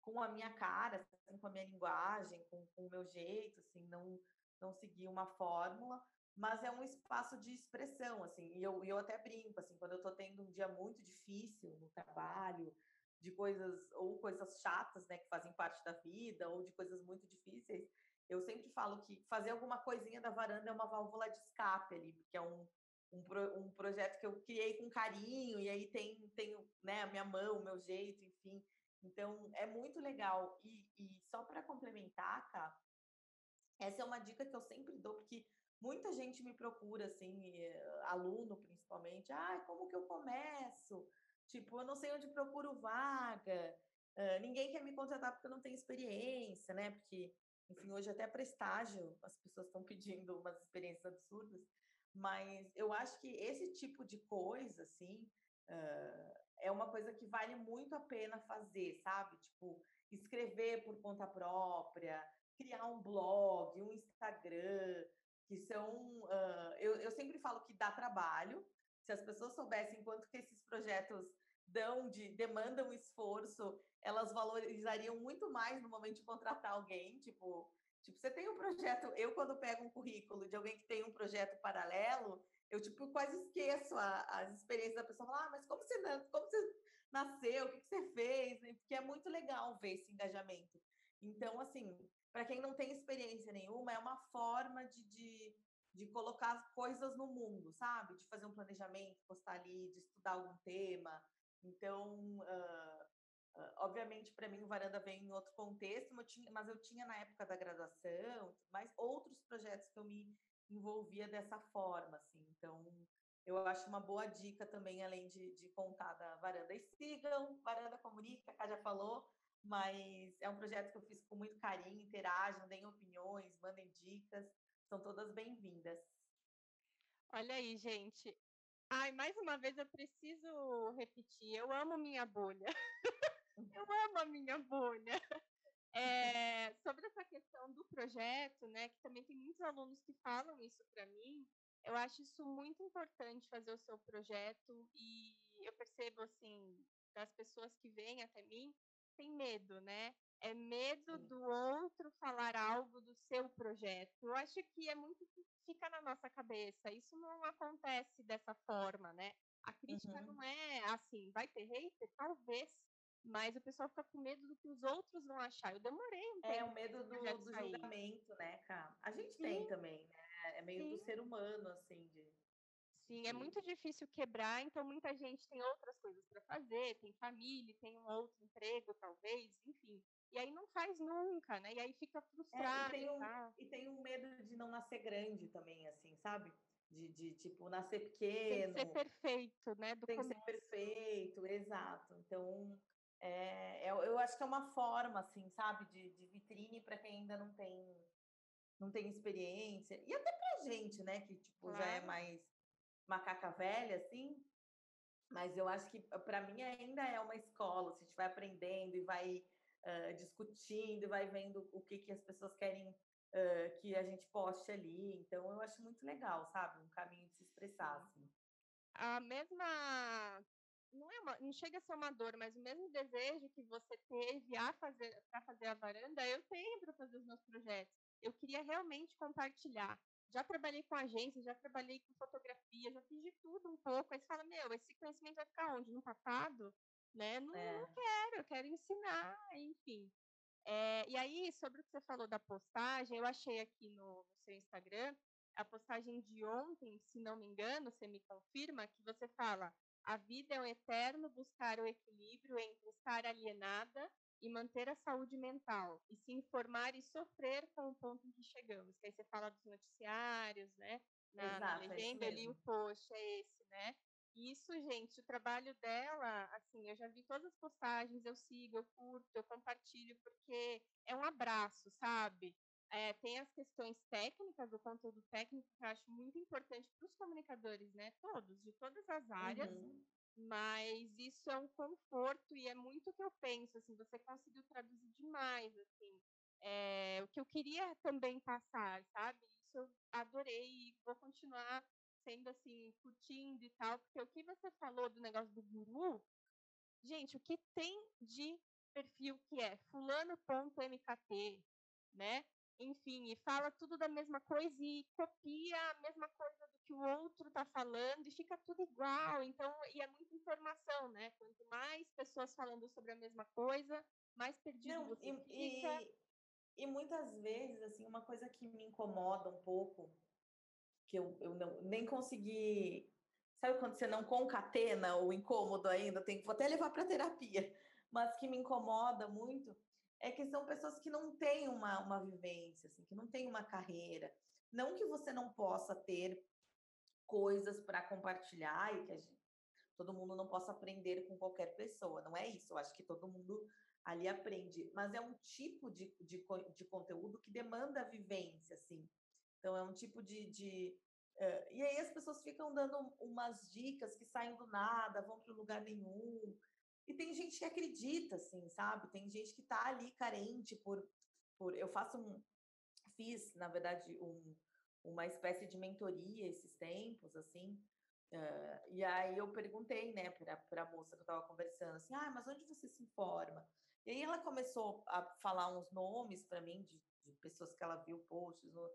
com a minha cara, assim, com a minha linguagem, com, com o meu jeito, assim, não, não seguir uma fórmula, mas é um espaço de expressão, assim, e eu, eu até brinco, assim, quando eu estou tendo um dia muito difícil no trabalho, de coisas, ou coisas chatas, né, que fazem parte da vida, ou de coisas muito difíceis, eu sempre falo que fazer alguma coisinha da varanda é uma válvula de escape ali, porque é um, um, um projeto que eu criei com carinho, e aí tem, tem né, a minha mão, o meu jeito, enfim. Então, é muito legal. E, e só para complementar, cá, essa é uma dica que eu sempre dou, porque muita gente me procura, assim, eh, aluno principalmente, ah, como que eu começo? Tipo, eu não sei onde procuro vaga, uh, ninguém quer me contratar porque eu não tenho experiência, né? Porque enfim, hoje até para estágio as pessoas estão pedindo umas experiências absurdas, mas eu acho que esse tipo de coisa, assim, uh, é uma coisa que vale muito a pena fazer, sabe? Tipo, escrever por conta própria, criar um blog, um Instagram, que são. Uh, eu, eu sempre falo que dá trabalho. Se as pessoas soubessem quanto que esses projetos dão de demandam esforço, elas valorizariam muito mais no momento de contratar alguém, tipo, tipo, você tem um projeto, eu quando pego um currículo de alguém que tem um projeto paralelo, eu tipo quase esqueço a, as experiências da pessoa, ah, mas como você, como você nasceu, o que, que você fez, porque é muito legal ver esse engajamento. Então, assim, para quem não tem experiência nenhuma, é uma forma de, de, de colocar coisas no mundo, sabe? De fazer um planejamento, postar ali, de estudar algum tema, então, uh, uh, obviamente, para mim, o Varanda vem em outro contexto, mas eu, tinha, mas eu tinha na época da graduação, mas outros projetos que eu me envolvia dessa forma, assim. Então, eu acho uma boa dica também, além de, de contar da Varanda. E sigam, Varanda Comunica, a já falou, mas é um projeto que eu fiz com muito carinho, interajam, deem opiniões, mandem dicas, são todas bem-vindas. Olha aí, gente, Ai, mais uma vez eu preciso repetir, eu amo minha bolha. eu amo a minha bolha. É, sobre essa questão do projeto, né, que também tem muitos alunos que falam isso para mim, eu acho isso muito importante fazer o seu projeto e eu percebo assim das pessoas que vêm até mim tem medo, né? É medo Sim. do outro falar algo do seu projeto. Eu acho que é muito que fica na nossa cabeça. Isso não acontece dessa forma, né? A crítica uhum. não é assim, vai ter hater? Talvez. Mas o pessoal fica com medo do que os outros vão achar. Eu demorei um. É o medo do, do julgamento, né, cara? A gente Sim. tem também, né? É meio Sim. do ser humano, assim, de. Sim, é muito difícil quebrar, então muita gente tem outras coisas para fazer, tem família, tem um outro emprego, talvez, enfim. E aí não faz nunca, né? E aí fica frustrado. É, e, tem um, e, tem um, medo de não nascer grande também, assim, sabe? De, de tipo, nascer pequeno. Tem que ser perfeito, né? Do tem começo. que ser perfeito, exato. Então, é, é, eu acho que é uma forma, assim, sabe? De, de vitrine para quem ainda não tem, não tem experiência. E até pra gente, né? Que, tipo, já é mais macaca velha, assim. Mas eu acho que, para mim, ainda é uma escola. Se a gente vai aprendendo e vai uh, discutindo, vai vendo o que, que as pessoas querem uh, que a gente poste ali. Então, eu acho muito legal, sabe? Um caminho de se expressar, assim. A mesma não é uma, não chega a ser uma dor, mas o mesmo desejo que você teve a fazer para fazer a varanda, eu tenho para fazer os meus projetos. Eu queria realmente compartilhar. Já trabalhei com agência, já trabalhei com fotografia, já fiz de tudo um pouco. Aí você fala, meu, esse conhecimento vai ficar onde? No passado? Né? Não, é. não quero, eu quero ensinar, enfim. É, e aí, sobre o que você falou da postagem, eu achei aqui no, no seu Instagram a postagem de ontem, se não me engano, você me confirma, que você fala a vida é o eterno buscar o equilíbrio entre estar alienada e manter a saúde mental, e se informar e sofrer com o ponto em que chegamos. Que aí você fala dos noticiários, né? Na, Exato, na é legenda, é eu li o post, é esse, né? Isso, gente, o trabalho dela, assim, eu já vi todas as postagens, eu sigo, eu curto, eu compartilho, porque é um abraço, sabe? É, tem as questões técnicas, o conteúdo técnico, que eu acho muito importante para os comunicadores, né? Todos, de todas as áreas. Uhum. Mas isso é um conforto e é muito o que eu penso, assim, você conseguiu traduzir demais, assim, é, o que eu queria também passar, sabe? Isso eu adorei e vou continuar sendo assim, curtindo e tal, porque o que você falou do negócio do guru, gente, o que tem de perfil que é fulano.mkt, né? Enfim, e fala tudo da mesma coisa e copia a mesma coisa do que o outro está falando e fica tudo igual. Então, e é muita informação, né? Quanto mais pessoas falando sobre a mesma coisa, mais perdido não, você e, fica. E, e, muitas vezes, assim, uma coisa que me incomoda um pouco, que eu, eu não, nem consegui. Sabe quando você não concatena o incômodo ainda? Tem, vou até levar para terapia, mas que me incomoda muito é que são pessoas que não têm uma, uma vivência, assim, que não têm uma carreira. Não que você não possa ter coisas para compartilhar e que gente, todo mundo não possa aprender com qualquer pessoa, não é isso. Eu acho que todo mundo ali aprende, mas é um tipo de, de, de conteúdo que demanda vivência, assim. Então, é um tipo de. de uh, e aí as pessoas ficam dando umas dicas que saem do nada, vão para lugar nenhum. E tem gente que acredita, assim, sabe? Tem gente que tá ali carente por. por eu faço um. Fiz, na verdade, um, uma espécie de mentoria esses tempos, assim. Uh, e aí eu perguntei, né, para a moça que eu estava conversando, assim, ah, mas onde você se informa? E aí ela começou a falar uns nomes para mim de, de, pessoas que ela viu posts. No...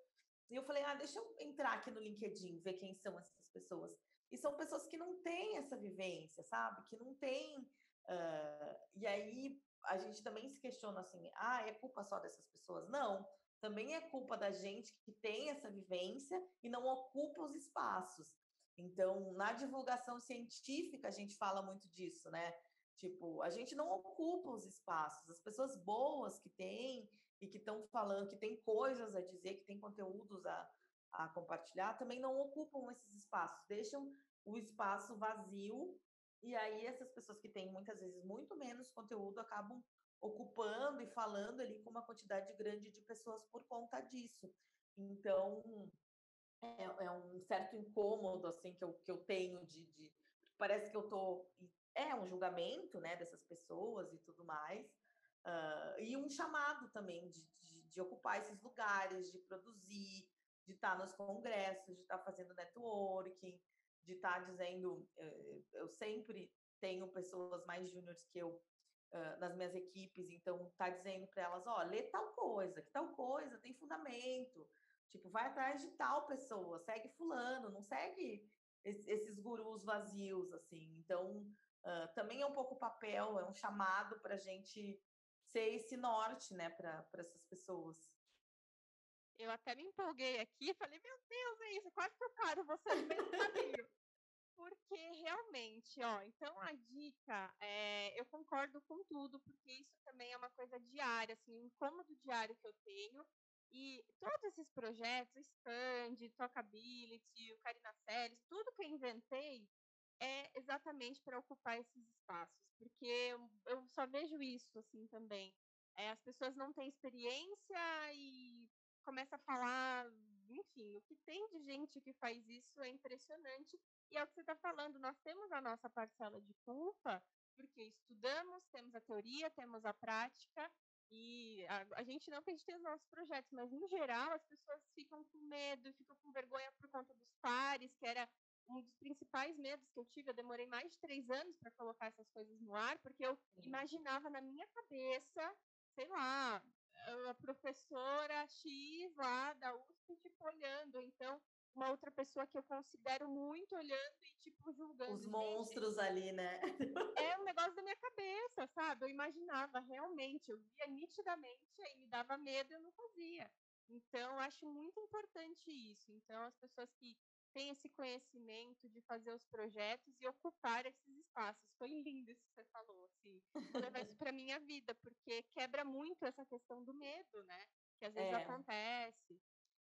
E eu falei, ah, deixa eu entrar aqui no LinkedIn, ver quem são essas pessoas. E são pessoas que não têm essa vivência, sabe? Que não têm Uh, e aí a gente também se questiona assim: ah, é culpa só dessas pessoas? Não, também é culpa da gente que tem essa vivência e não ocupa os espaços. Então, na divulgação científica, a gente fala muito disso, né? Tipo, a gente não ocupa os espaços. As pessoas boas que têm e que estão falando, que têm coisas a dizer, que têm conteúdos a, a compartilhar, também não ocupam esses espaços, deixam o espaço vazio e aí essas pessoas que têm muitas vezes muito menos conteúdo acabam ocupando e falando ali com uma quantidade grande de pessoas por conta disso. Então, é, é um certo incômodo assim que eu, que eu tenho de, de parece que eu tô é um julgamento né dessas pessoas e tudo mais uh, e um chamado também de, de, de, ocupar esses lugares de produzir de estar nos congressos de estar fazendo networking de estar tá dizendo, eh, eu sempre tenho pessoas mais júniores que eu uh, nas minhas equipes, então tá dizendo para elas, ó, lê tal coisa, que tal coisa tem fundamento, tipo, vai atrás de tal pessoa, segue fulano, não segue esses gurus vazios, assim. Então, uh, também é um pouco papel, é um chamado para a gente ser esse norte, né, para essas pessoas. Eu até me empolguei aqui, falei, meu Deus, é isso, quase que eu paro você no meio caminho. Porque realmente, ó, então a dica, é, eu concordo com tudo, porque isso também é uma coisa diária, assim, um incômodo diário que eu tenho. E todos esses projetos, Expand, Talkability, o Carina Séries, tudo que eu inventei é exatamente para ocupar esses espaços, porque eu, eu só vejo isso, assim, também. É, as pessoas não têm experiência e começa a falar, enfim, o que tem de gente que faz isso é impressionante. E é o que você está falando, nós temos a nossa parcela de culpa, porque estudamos, temos a teoria, temos a prática, E a, a gente não, porque a gente tem os nossos projetos, mas em geral as pessoas ficam com medo, ficam com vergonha por conta dos pares, que era um dos principais medos que eu tive. Eu demorei mais de três anos para colocar essas coisas no ar, porque eu imaginava na minha cabeça, sei lá, a professora X lá da USP, tipo, olhando. Então, uma outra pessoa que eu considero muito olhando e, tipo, julgando. Os monstros ali, né? É um negócio da minha cabeça, sabe? Eu imaginava realmente, eu via nitidamente, aí me dava medo e eu não fazia. Então, acho muito importante isso. Então, as pessoas que têm esse conhecimento de fazer os projetos e ocupar esses espaços. Foi lindo isso que você falou, assim. Vou levar isso para minha vida, porque quebra muito essa questão do medo, né? Que às vezes é. acontece.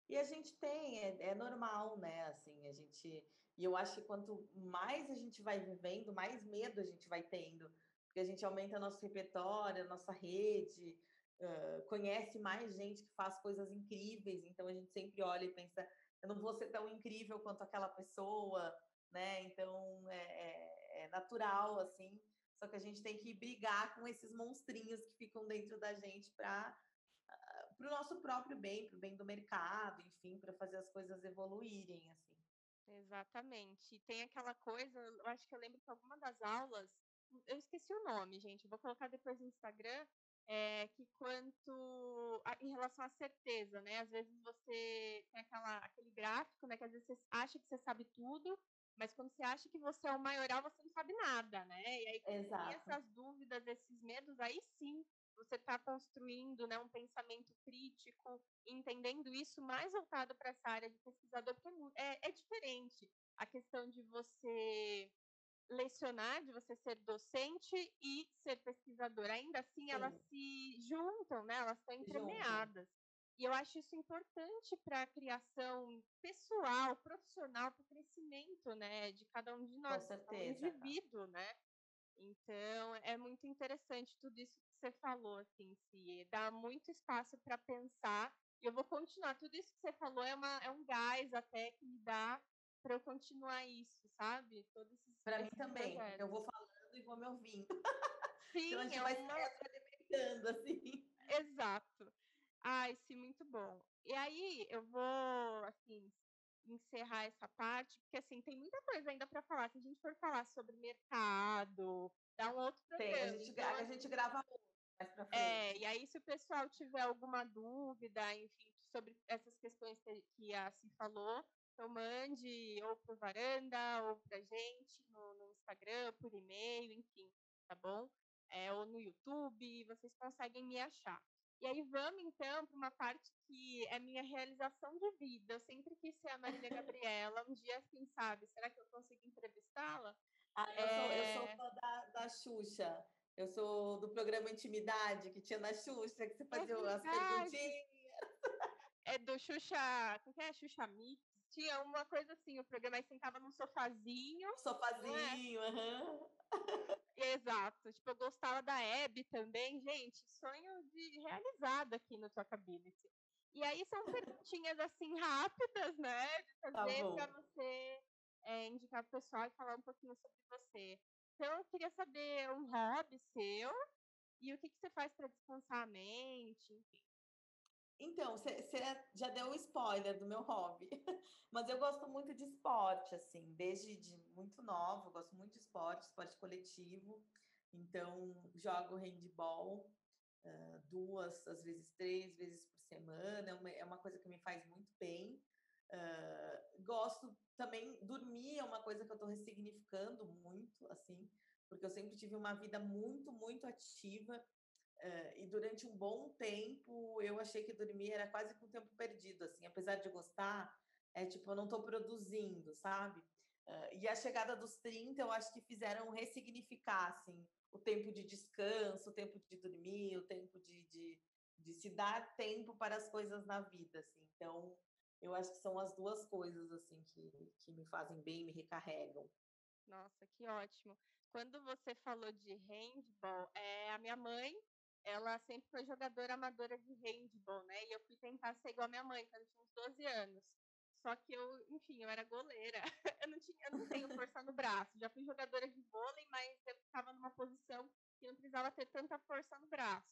E a gente tem, é, é, normal, né? Assim, a gente. E eu acho que quanto mais a gente vai vivendo, mais medo a gente vai tendo. Porque a gente aumenta nosso repertório, nossa rede, uh, conhece mais gente que faz coisas incríveis. Então a gente sempre olha e pensa, eu não vou ser tão incrível quanto aquela pessoa, né? Então é, é, é natural, assim. Só que a gente tem que brigar com esses monstrinhos que ficam dentro da gente para para o nosso próprio bem, para o bem do mercado, enfim, para fazer as coisas evoluírem, assim. Exatamente. E tem aquela coisa, eu acho que eu lembro que alguma das aulas, eu esqueci o nome, gente, vou colocar depois no Instagram, é, que quanto a, em relação à certeza, né? Às vezes você aquela, aquele gráfico, né? Que às vezes você acha que você sabe tudo, mas quando você acha que você é o maioral, você não sabe nada, né? E aí, quando tem essas dúvidas, esses medos, aí sim você está construindo né, um pensamento crítico, entendendo isso mais voltado para essa área de pesquisador, porque é, é diferente a questão de você lecionar, de você ser docente e ser pesquisador. Ainda assim, Sim. elas se juntam, né? Elas estão entremeadas. E eu acho isso importante para a criação pessoal, profissional, para o crescimento, né, de cada um de nós, Com certeza, indivíduo, né? Então, é muito interessante tudo isso que você falou, assim, se dá muito espaço para pensar. E eu vou continuar. Tudo isso que você falou é, uma, é um gás até que me dá para eu continuar isso, sabe? Todos esses Para mim também. Projetos. Eu vou falando e vou me ouvindo. Sim, então a gente é vai uma... se alimentando, assim. Exato. Ai, sim, muito bom. E aí, eu vou, assim, encerrar essa parte, porque assim, tem muita coisa ainda para falar. Se a gente for falar sobre mercado, dá um outro programa. Tem, a gente, então, a gente grava mais pra é, frente. É, e aí se o pessoal tiver alguma dúvida, enfim, sobre essas questões que a Si falou, então mande ou pro Varanda, ou pra gente no, no Instagram, por e-mail, enfim, tá bom? É, ou no YouTube, vocês conseguem me achar. E aí vamos então para uma parte que é minha realização de vida. Eu sempre quis ser a Marília Gabriela. Um dia, quem sabe, será que eu consigo entrevistá-la? Ah, eu, é... sou, eu sou é. da, da Xuxa. Eu sou do programa Intimidade, que tinha na Xuxa, que você é fazia é as perguntinhas. É do Xuxa. Como que é? Xuxa Mix? Tinha uma coisa assim, o programa aí sentava num sofazinho. Sofazinho, aham. Uhum. Exato. Tipo, eu gostava da Abby também. Gente, sonho de realizado aqui no Talkability. E aí são perguntinhas assim rápidas, né? De fazer tá para você é, indicar pro pessoal e falar um pouquinho sobre você. Então eu queria saber um hobby seu e o que, que você faz para descansar a mente, enfim. Então, você já deu um spoiler do meu hobby, mas eu gosto muito de esporte, assim, desde de muito nova, gosto muito de esporte, esporte coletivo, então jogo handball uh, duas, às vezes três vezes por semana, é uma, é uma coisa que me faz muito bem. Uh, gosto também, dormir é uma coisa que eu estou ressignificando muito, assim, porque eu sempre tive uma vida muito, muito ativa, e durante um bom tempo eu achei que dormir era quase que um tempo perdido, assim, apesar de gostar, é tipo, eu não estou produzindo, sabe? Uh, e a chegada dos 30 eu acho que fizeram ressignificar, assim, o tempo de descanso, o tempo de dormir, o tempo de, de, de se dar tempo para as coisas na vida, assim. Então, eu acho que são as duas coisas, assim, que, que me fazem bem, me recarregam. Nossa, que ótimo. Quando você falou de handball, é, a minha mãe ela sempre foi jogadora amadora de handball, né? E eu fui tentar ser igual a minha mãe, quando eu tinha uns 12 anos. Só que eu, enfim, eu era goleira. Eu não, tinha, eu não tenho força no braço. Já fui jogadora de vôlei, mas eu ficava numa posição que não precisava ter tanta força no braço.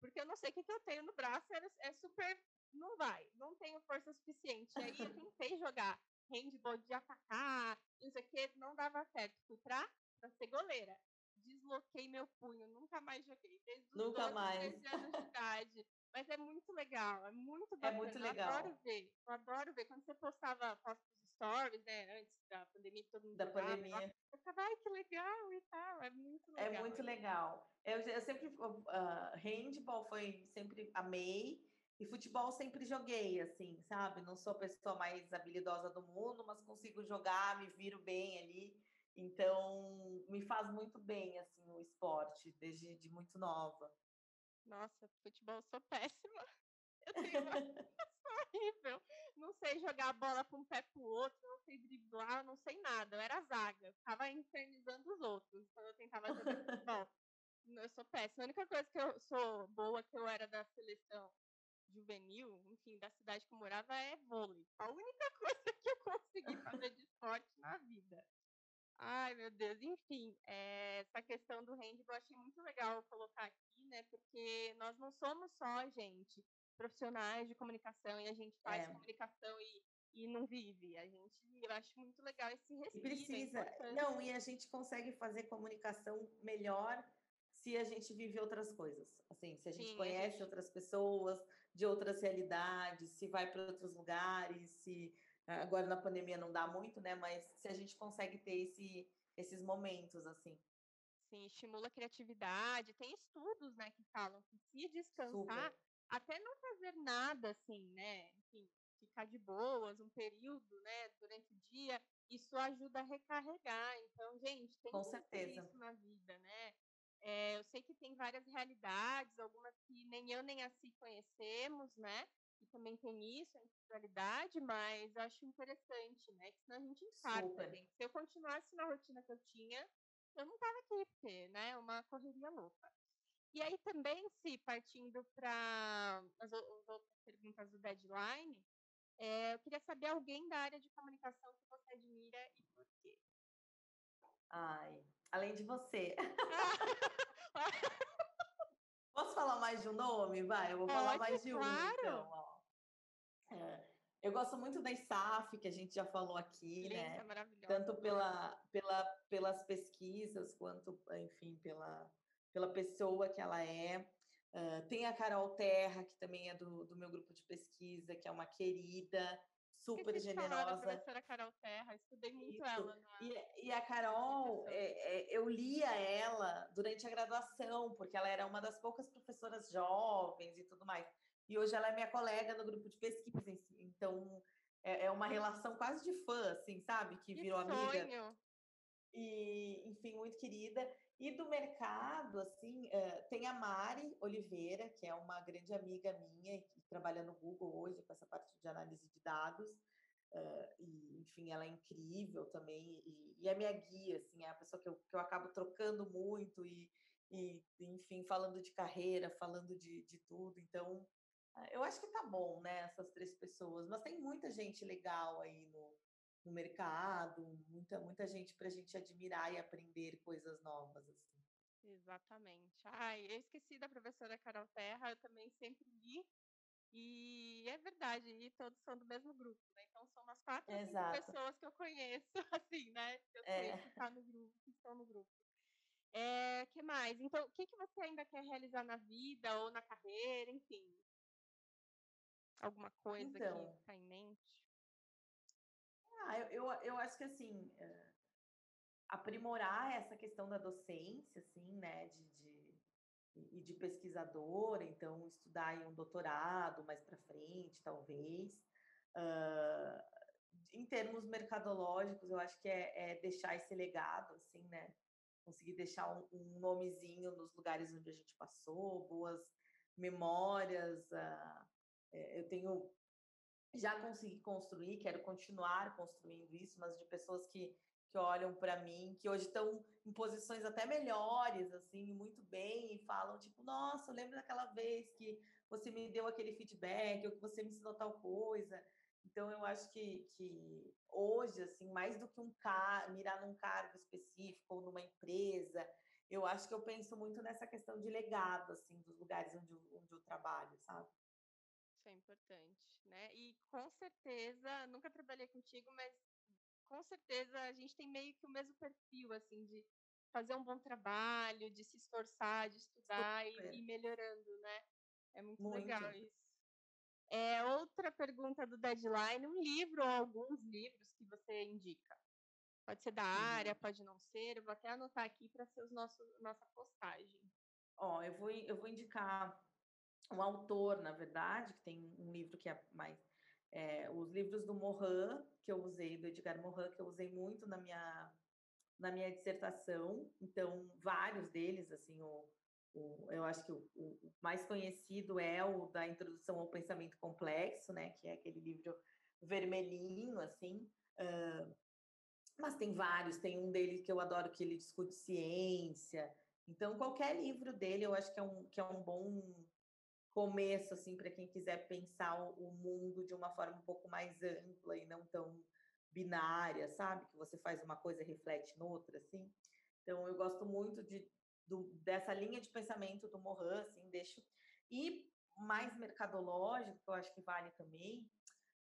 porque eu não sei o que, que eu tenho no braço, é, é super. Não vai, não tenho força suficiente. E aí eu tentei jogar handball de atacar, não sei o que, não dava certo. Fui pra, pra ser goleira. Desloquei meu punho, nunca mais joguei. Desde os nunca 12, mais. 13 anos de idade. Mas é muito legal, é muito bacana. É muito legal. Eu adoro ver, eu adoro ver. Quando você postava fotos dos stories, né, antes da pandemia, todo mundo Da jogava, pandemia. Eu ficava, ai, que legal e tal, é muito legal. É muito legal. Eu, eu sempre. Uh, handball foi sempre amei. E futebol sempre joguei, assim, sabe? Não sou a pessoa mais habilidosa do mundo, mas consigo jogar, me viro bem ali. Então, me faz muito bem, assim, o esporte, desde de muito nova. Nossa, futebol eu sou péssima. Eu tenho uma sou horrível. Não sei jogar a bola para um pé para o outro, não sei driblar, não sei nada. Eu era zaga, ficava infernizando os outros quando eu tentava jogar futebol. Eu sou péssima. A única coisa que eu sou boa, que eu era da seleção juvenil, enfim, da cidade que eu morava, é vôlei. A única coisa que eu consegui fazer de esporte na vida. Ai, meu Deus. Enfim, é, essa questão do handball eu achei muito legal colocar aqui, né? Porque nós não somos só, gente, profissionais de comunicação e a gente faz É. comunicação e, e não vive. A gente, eu acho muito legal esse E respiro. é precisa. importante. Não, e a gente consegue fazer comunicação melhor se a gente vive outras coisas. Assim, se a gente Sim, a conhece gente- outras pessoas de outras realidades, se vai para outros lugares, se agora na pandemia não dá muito, né? Mas se a gente consegue ter esse, esses momentos assim. Sim, estimula a criatividade. Tem estudos, né, que falam que se descansar, Super. até não fazer nada, assim, né, enfim, ficar de boas um período, né, durante o dia, isso ajuda a recarregar. Então, gente, tem Com muito certeza. isso na vida, né? É, eu sei que tem várias realidades, algumas que nem eu nem a Si conhecemos, né? E também tem isso, a individualidade, mas eu acho interessante, né? Que senão a gente infarta, gente. Se eu continuasse na rotina que eu tinha, eu não tava aqui, porque, né, é uma correria louca. E aí também, se partindo para as, as outras perguntas do deadline, é, eu queria saber alguém da área de comunicação que você admira e por quê. Ai, além de você. Posso falar mais de um nome? Vai, eu vou falar Pode, mais de um, claro. então. É, eu gosto muito da ISAF, que a gente já falou aqui, Linda, né? tanto pela, pela, pelas pesquisas quanto, enfim, pela, pela pessoa que ela é. Ah, tem a Carol Terra, que também é do, do meu grupo de pesquisa, que é uma querida, super Esqueci de falar generosa. professora Carol Terra, estudei muito Isso. ela na... E, e a Carol, é, é, eu lia ela durante a graduação, porque ela era uma das poucas professoras jovens e tudo mais. E hoje ela é minha colega no grupo de pesquisa, então é, é uma relação quase de fã, assim, sabe? Que Que virou amiga sonho! e, enfim, muito querida. E do mercado, assim, eh, tem a Mari Oliveira, que é uma grande amiga minha, que trabalha no Google hoje com essa parte de análise de dados. eh, e, enfim, ela é incrível também, e, e é minha guia, assim, é a pessoa que eu, que eu acabo trocando muito e, e, enfim, falando de carreira, falando de, de tudo. Então, eu acho que tá bom, né, essas três pessoas. Mas tem muita gente legal aí no, no mercado, muita, muita gente para a gente admirar e aprender coisas novas. Assim. Exatamente. Ai, eu esqueci da professora Carol Terra, eu também sempre li. E é verdade, e todos são do mesmo grupo, né? Então são umas quatro pessoas que eu conheço, assim, né? Que eu É. sei que tá no grupo, que estão no grupo. É, que mais? Então, o que, que você ainda quer realizar na vida ou na carreira, enfim? Alguma coisa Então. que está em mente? Ah, eu, eu, eu acho que assim, eh, aprimorar essa questão da docência, assim, né, de, de, e de pesquisadora, então estudar aí um doutorado mais para frente, talvez. Ah, em termos mercadológicos, eu acho que é, é deixar esse legado, assim, né? Conseguir deixar um, um nomezinho nos lugares onde a gente passou, boas memórias. eh, eu tenho já consegui construir, quero continuar construindo isso, mas de pessoas que, que olham para mim, que hoje estão em posições até melhores, assim, muito bem, e falam, tipo, nossa, eu lembro daquela vez que você me deu aquele feedback, ou que você me ensinou tal coisa. Então, eu acho que, que hoje, assim, mais do que um car mirar num cargo específico ou numa empresa, eu acho que eu penso muito nessa questão de legado, assim, dos lugares onde, onde eu trabalho, sabe? Isso é importante, né? E com certeza, nunca trabalhei contigo, mas com certeza a gente tem meio que o mesmo perfil, assim, de fazer um bom trabalho, de se esforçar, de estudar e ir melhorando, né? É muito, muito, legal isso. É, outra pergunta do deadline, um livro ou alguns livros que você indica? Pode ser da área, uhum. pode não ser. Eu vou até anotar aqui para ser os nossos, nossa postagem. Ó, eu vou, eu vou indicar um autor, na verdade, que tem um livro que é mais. É, os livros do Morin, que eu usei, do Edgar Morin, que eu usei muito na minha, na minha dissertação. Então, vários deles, assim, o, o, eu acho que o, o, mais conhecido é o da Introdução ao Pensamento Complexo, né? Que é aquele livro vermelhinho, assim. Uh, mas tem vários, tem um dele que eu adoro que ele discute ciência. Então, qualquer livro dele eu acho que é um, que é um bom começo, assim, para quem quiser pensar o mundo de uma forma um pouco mais ampla e não tão binária, sabe? Que você faz uma coisa e reflete noutra, assim. Então, eu gosto muito de, do, dessa linha de pensamento do Morin, assim, deixo. E mais mercadológico, que eu acho que vale também,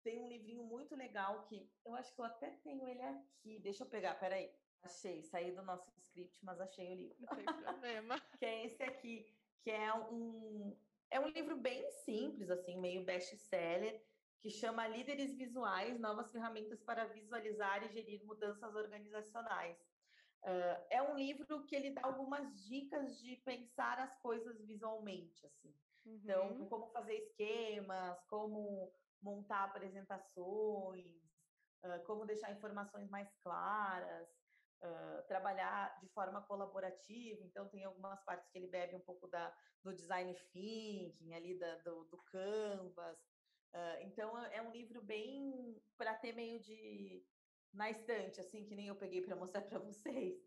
tem um livrinho muito legal que eu acho que eu até tenho ele aqui. Deixa eu pegar, peraí. Achei, saí do nosso script, mas achei o livro. Não tem problema. que é esse aqui, que é um é um livro bem simples, assim, meio best-seller, que chama Líderes Visuais: Novas Ferramentas para Visualizar e Gerir Mudanças Organizacionais. Uh, é um livro que ele dá algumas dicas de pensar as coisas visualmente, assim. Então, uhum. Então, como fazer esquemas, como montar apresentações, uh, como deixar informações mais claras, uh, trabalhar de forma colaborativa. Então, tem algumas partes que ele bebe um pouco da, do design thinking, ali da, do, do Canvas. Uh, então, é um livro bem para ter meio de na estante, assim, que nem eu peguei para mostrar para vocês.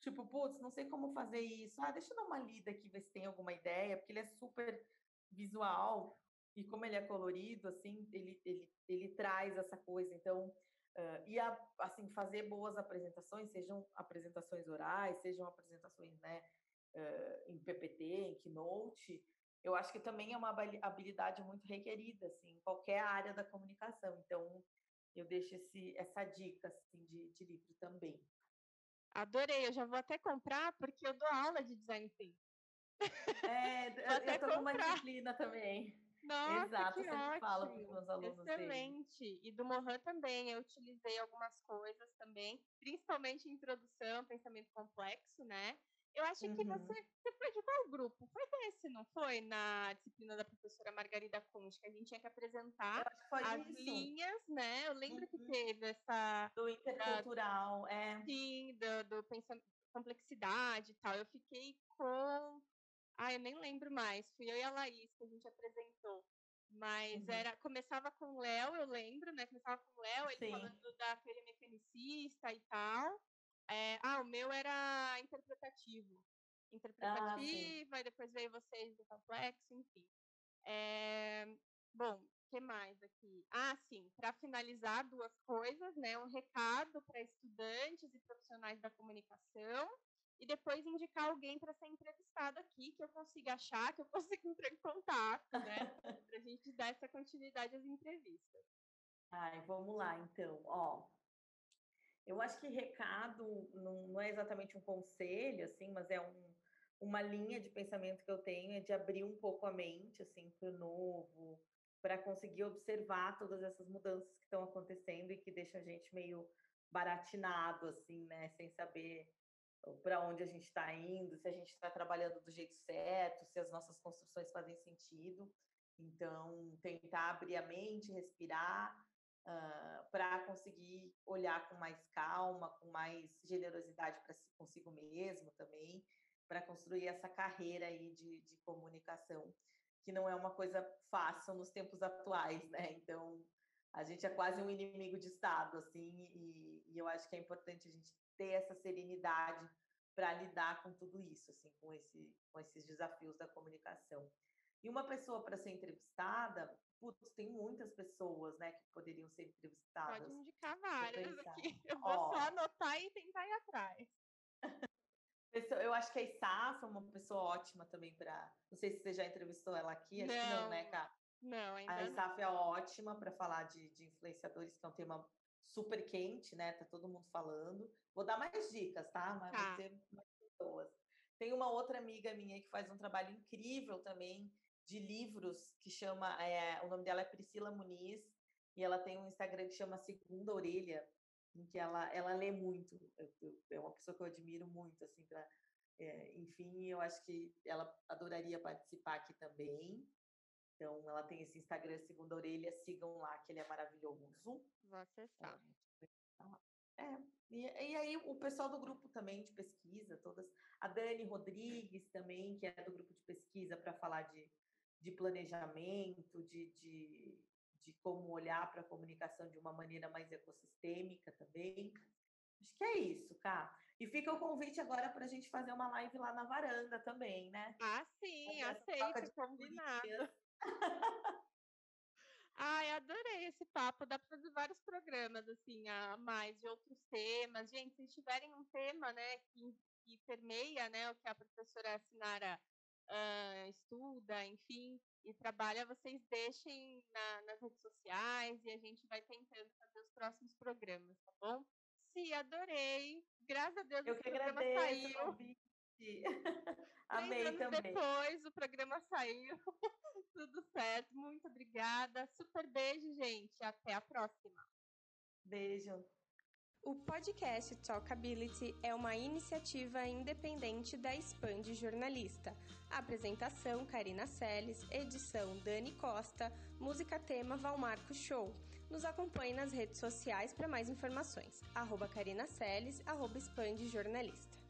Tipo, putz, não sei como fazer isso. Ah, deixa eu dar uma lida aqui, ver se tem alguma ideia, porque ele é super visual e como ele é colorido, assim, ele, ele, ele traz essa coisa. Então, uh, e a, assim, fazer boas apresentações, sejam apresentações orais, sejam apresentações, né, uh, em PPT, em Keynote, eu acho que também é uma habilidade muito requerida, assim, em qualquer área da comunicação. Então, eu deixo esse, essa dica, assim, de, de livro também. Adorei, eu já vou até comprar, porque eu dou aula de design thinking. É, eu, eu tô com uma disciplina também. Nossa, Exato, que ótimo. falo para os meus alunos Excelente. Dele. E do Mohan também, eu utilizei algumas coisas também, principalmente em introdução, pensamento complexo, né? Eu acho uhum. que você, você foi de qual grupo? Foi desse, não foi? Na disciplina da professora Margarida Kunz, que a gente tinha que apresentar as isso. linhas, né? Eu lembro uhum. que teve essa... Do intercultural, da, é. Sim, do, do pensamento, complexidade e tal. Eu fiquei com ah, eu nem lembro mais. Fui eu e a Laís que a gente apresentou. Mas uhum. era, começava com o Léo, eu lembro, né? Começava com o Léo, ele Sim. falando da feira mecanicista e tal. É, ah, o meu era interpretativo. Interpretativo, ah, aí depois veio vocês do complexo, enfim. É, bom, o que mais aqui? Ah, sim, para finalizar, duas coisas, né? Um recado para estudantes e profissionais da comunicação e depois indicar alguém para ser entrevistado aqui, que eu consiga achar, que eu consiga entrar em contato, né? para a gente dar essa continuidade às entrevistas. Ai, vamos lá, então. Ó, eu acho que recado não, não é exatamente um conselho, assim, mas é um, uma linha de pensamento que eu tenho, é de abrir um pouco a mente, assim, para o novo, para conseguir observar todas essas mudanças que estão acontecendo e que deixam a gente meio baratinado, assim, né? Sem saber para onde a gente está indo, se a gente está trabalhando do jeito certo, se as nossas construções fazem sentido. Então, tentar abrir a mente, respirar, uh, para conseguir olhar com mais calma, com mais generosidade para si, consigo mesmo também, para construir essa carreira aí de, de comunicação, que não é uma coisa fácil nos tempos atuais, né? Então, a gente é quase um inimigo de Estado, assim, e, e eu acho que é importante a gente ter essa serenidade para lidar com tudo isso, assim, com, esse, com esses desafios da comunicação. E uma pessoa para ser entrevistada, putz, tem muitas pessoas, né, que poderiam ser entrevistadas. Pode indicar várias aqui. Eu vou Ó, só anotar e tentar ir atrás. Eu acho que a Isaf é uma pessoa ótima também para. Não sei se você já entrevistou ela aqui, acho não, que não, né, Cá? Não, ainda A Isaf é ótima para falar de, de influenciadores, que é um tema super quente, né? Tá todo mundo falando. Vou dar mais dicas, tá? Mas tá. vai ter mais pessoas. Tem uma outra amiga minha que faz um trabalho incrível também de livros que chama, é, o nome dela é Priscila Muniz e ela tem um Instagram que chama Segunda Orelha, em que ela, ela lê muito. Eu, eu, é uma pessoa que eu admiro muito, assim, pra, é, enfim, eu acho que ela adoraria participar aqui também. Então, ela tem esse Instagram Segunda Orelha, sigam lá, que ele é maravilhoso. Vou acessar. É, é e, e, aí o pessoal do grupo também de pesquisa, todas. A Dani Rodrigues também, que é do grupo de pesquisa para falar de, de planejamento, de, de de como olhar para a comunicação de uma maneira mais ecossistêmica também. Acho que é isso, Cá. E fica o convite agora para a gente fazer uma live lá na varanda também, né? Ah, sim, aceito, combinado. Ai, adorei esse papo. Dá para fazer vários programas, assim, a mais de outros temas. Gente, se tiverem um tema, né, que, que permeia, né, o que a professora Sinara uh, estuda, enfim, e trabalha, vocês deixem na, nas redes sociais e a gente vai tentando fazer os próximos programas, tá bom? Sim, adorei. Graças a Deus Eu o programa saiu. Amei também. depois o programa saiu. Tudo certo. Muito obrigada. Super beijo, gente. Até a próxima. Beijo. O podcast Talkability é uma iniciativa independente da Expand Jornalista. Apresentação Karina Seles, edição Dani Costa, música tema Valmarco Show. Nos acompanhe nas redes sociais para mais informações. Arroba Karina Seles, arroba Expand Jornalista.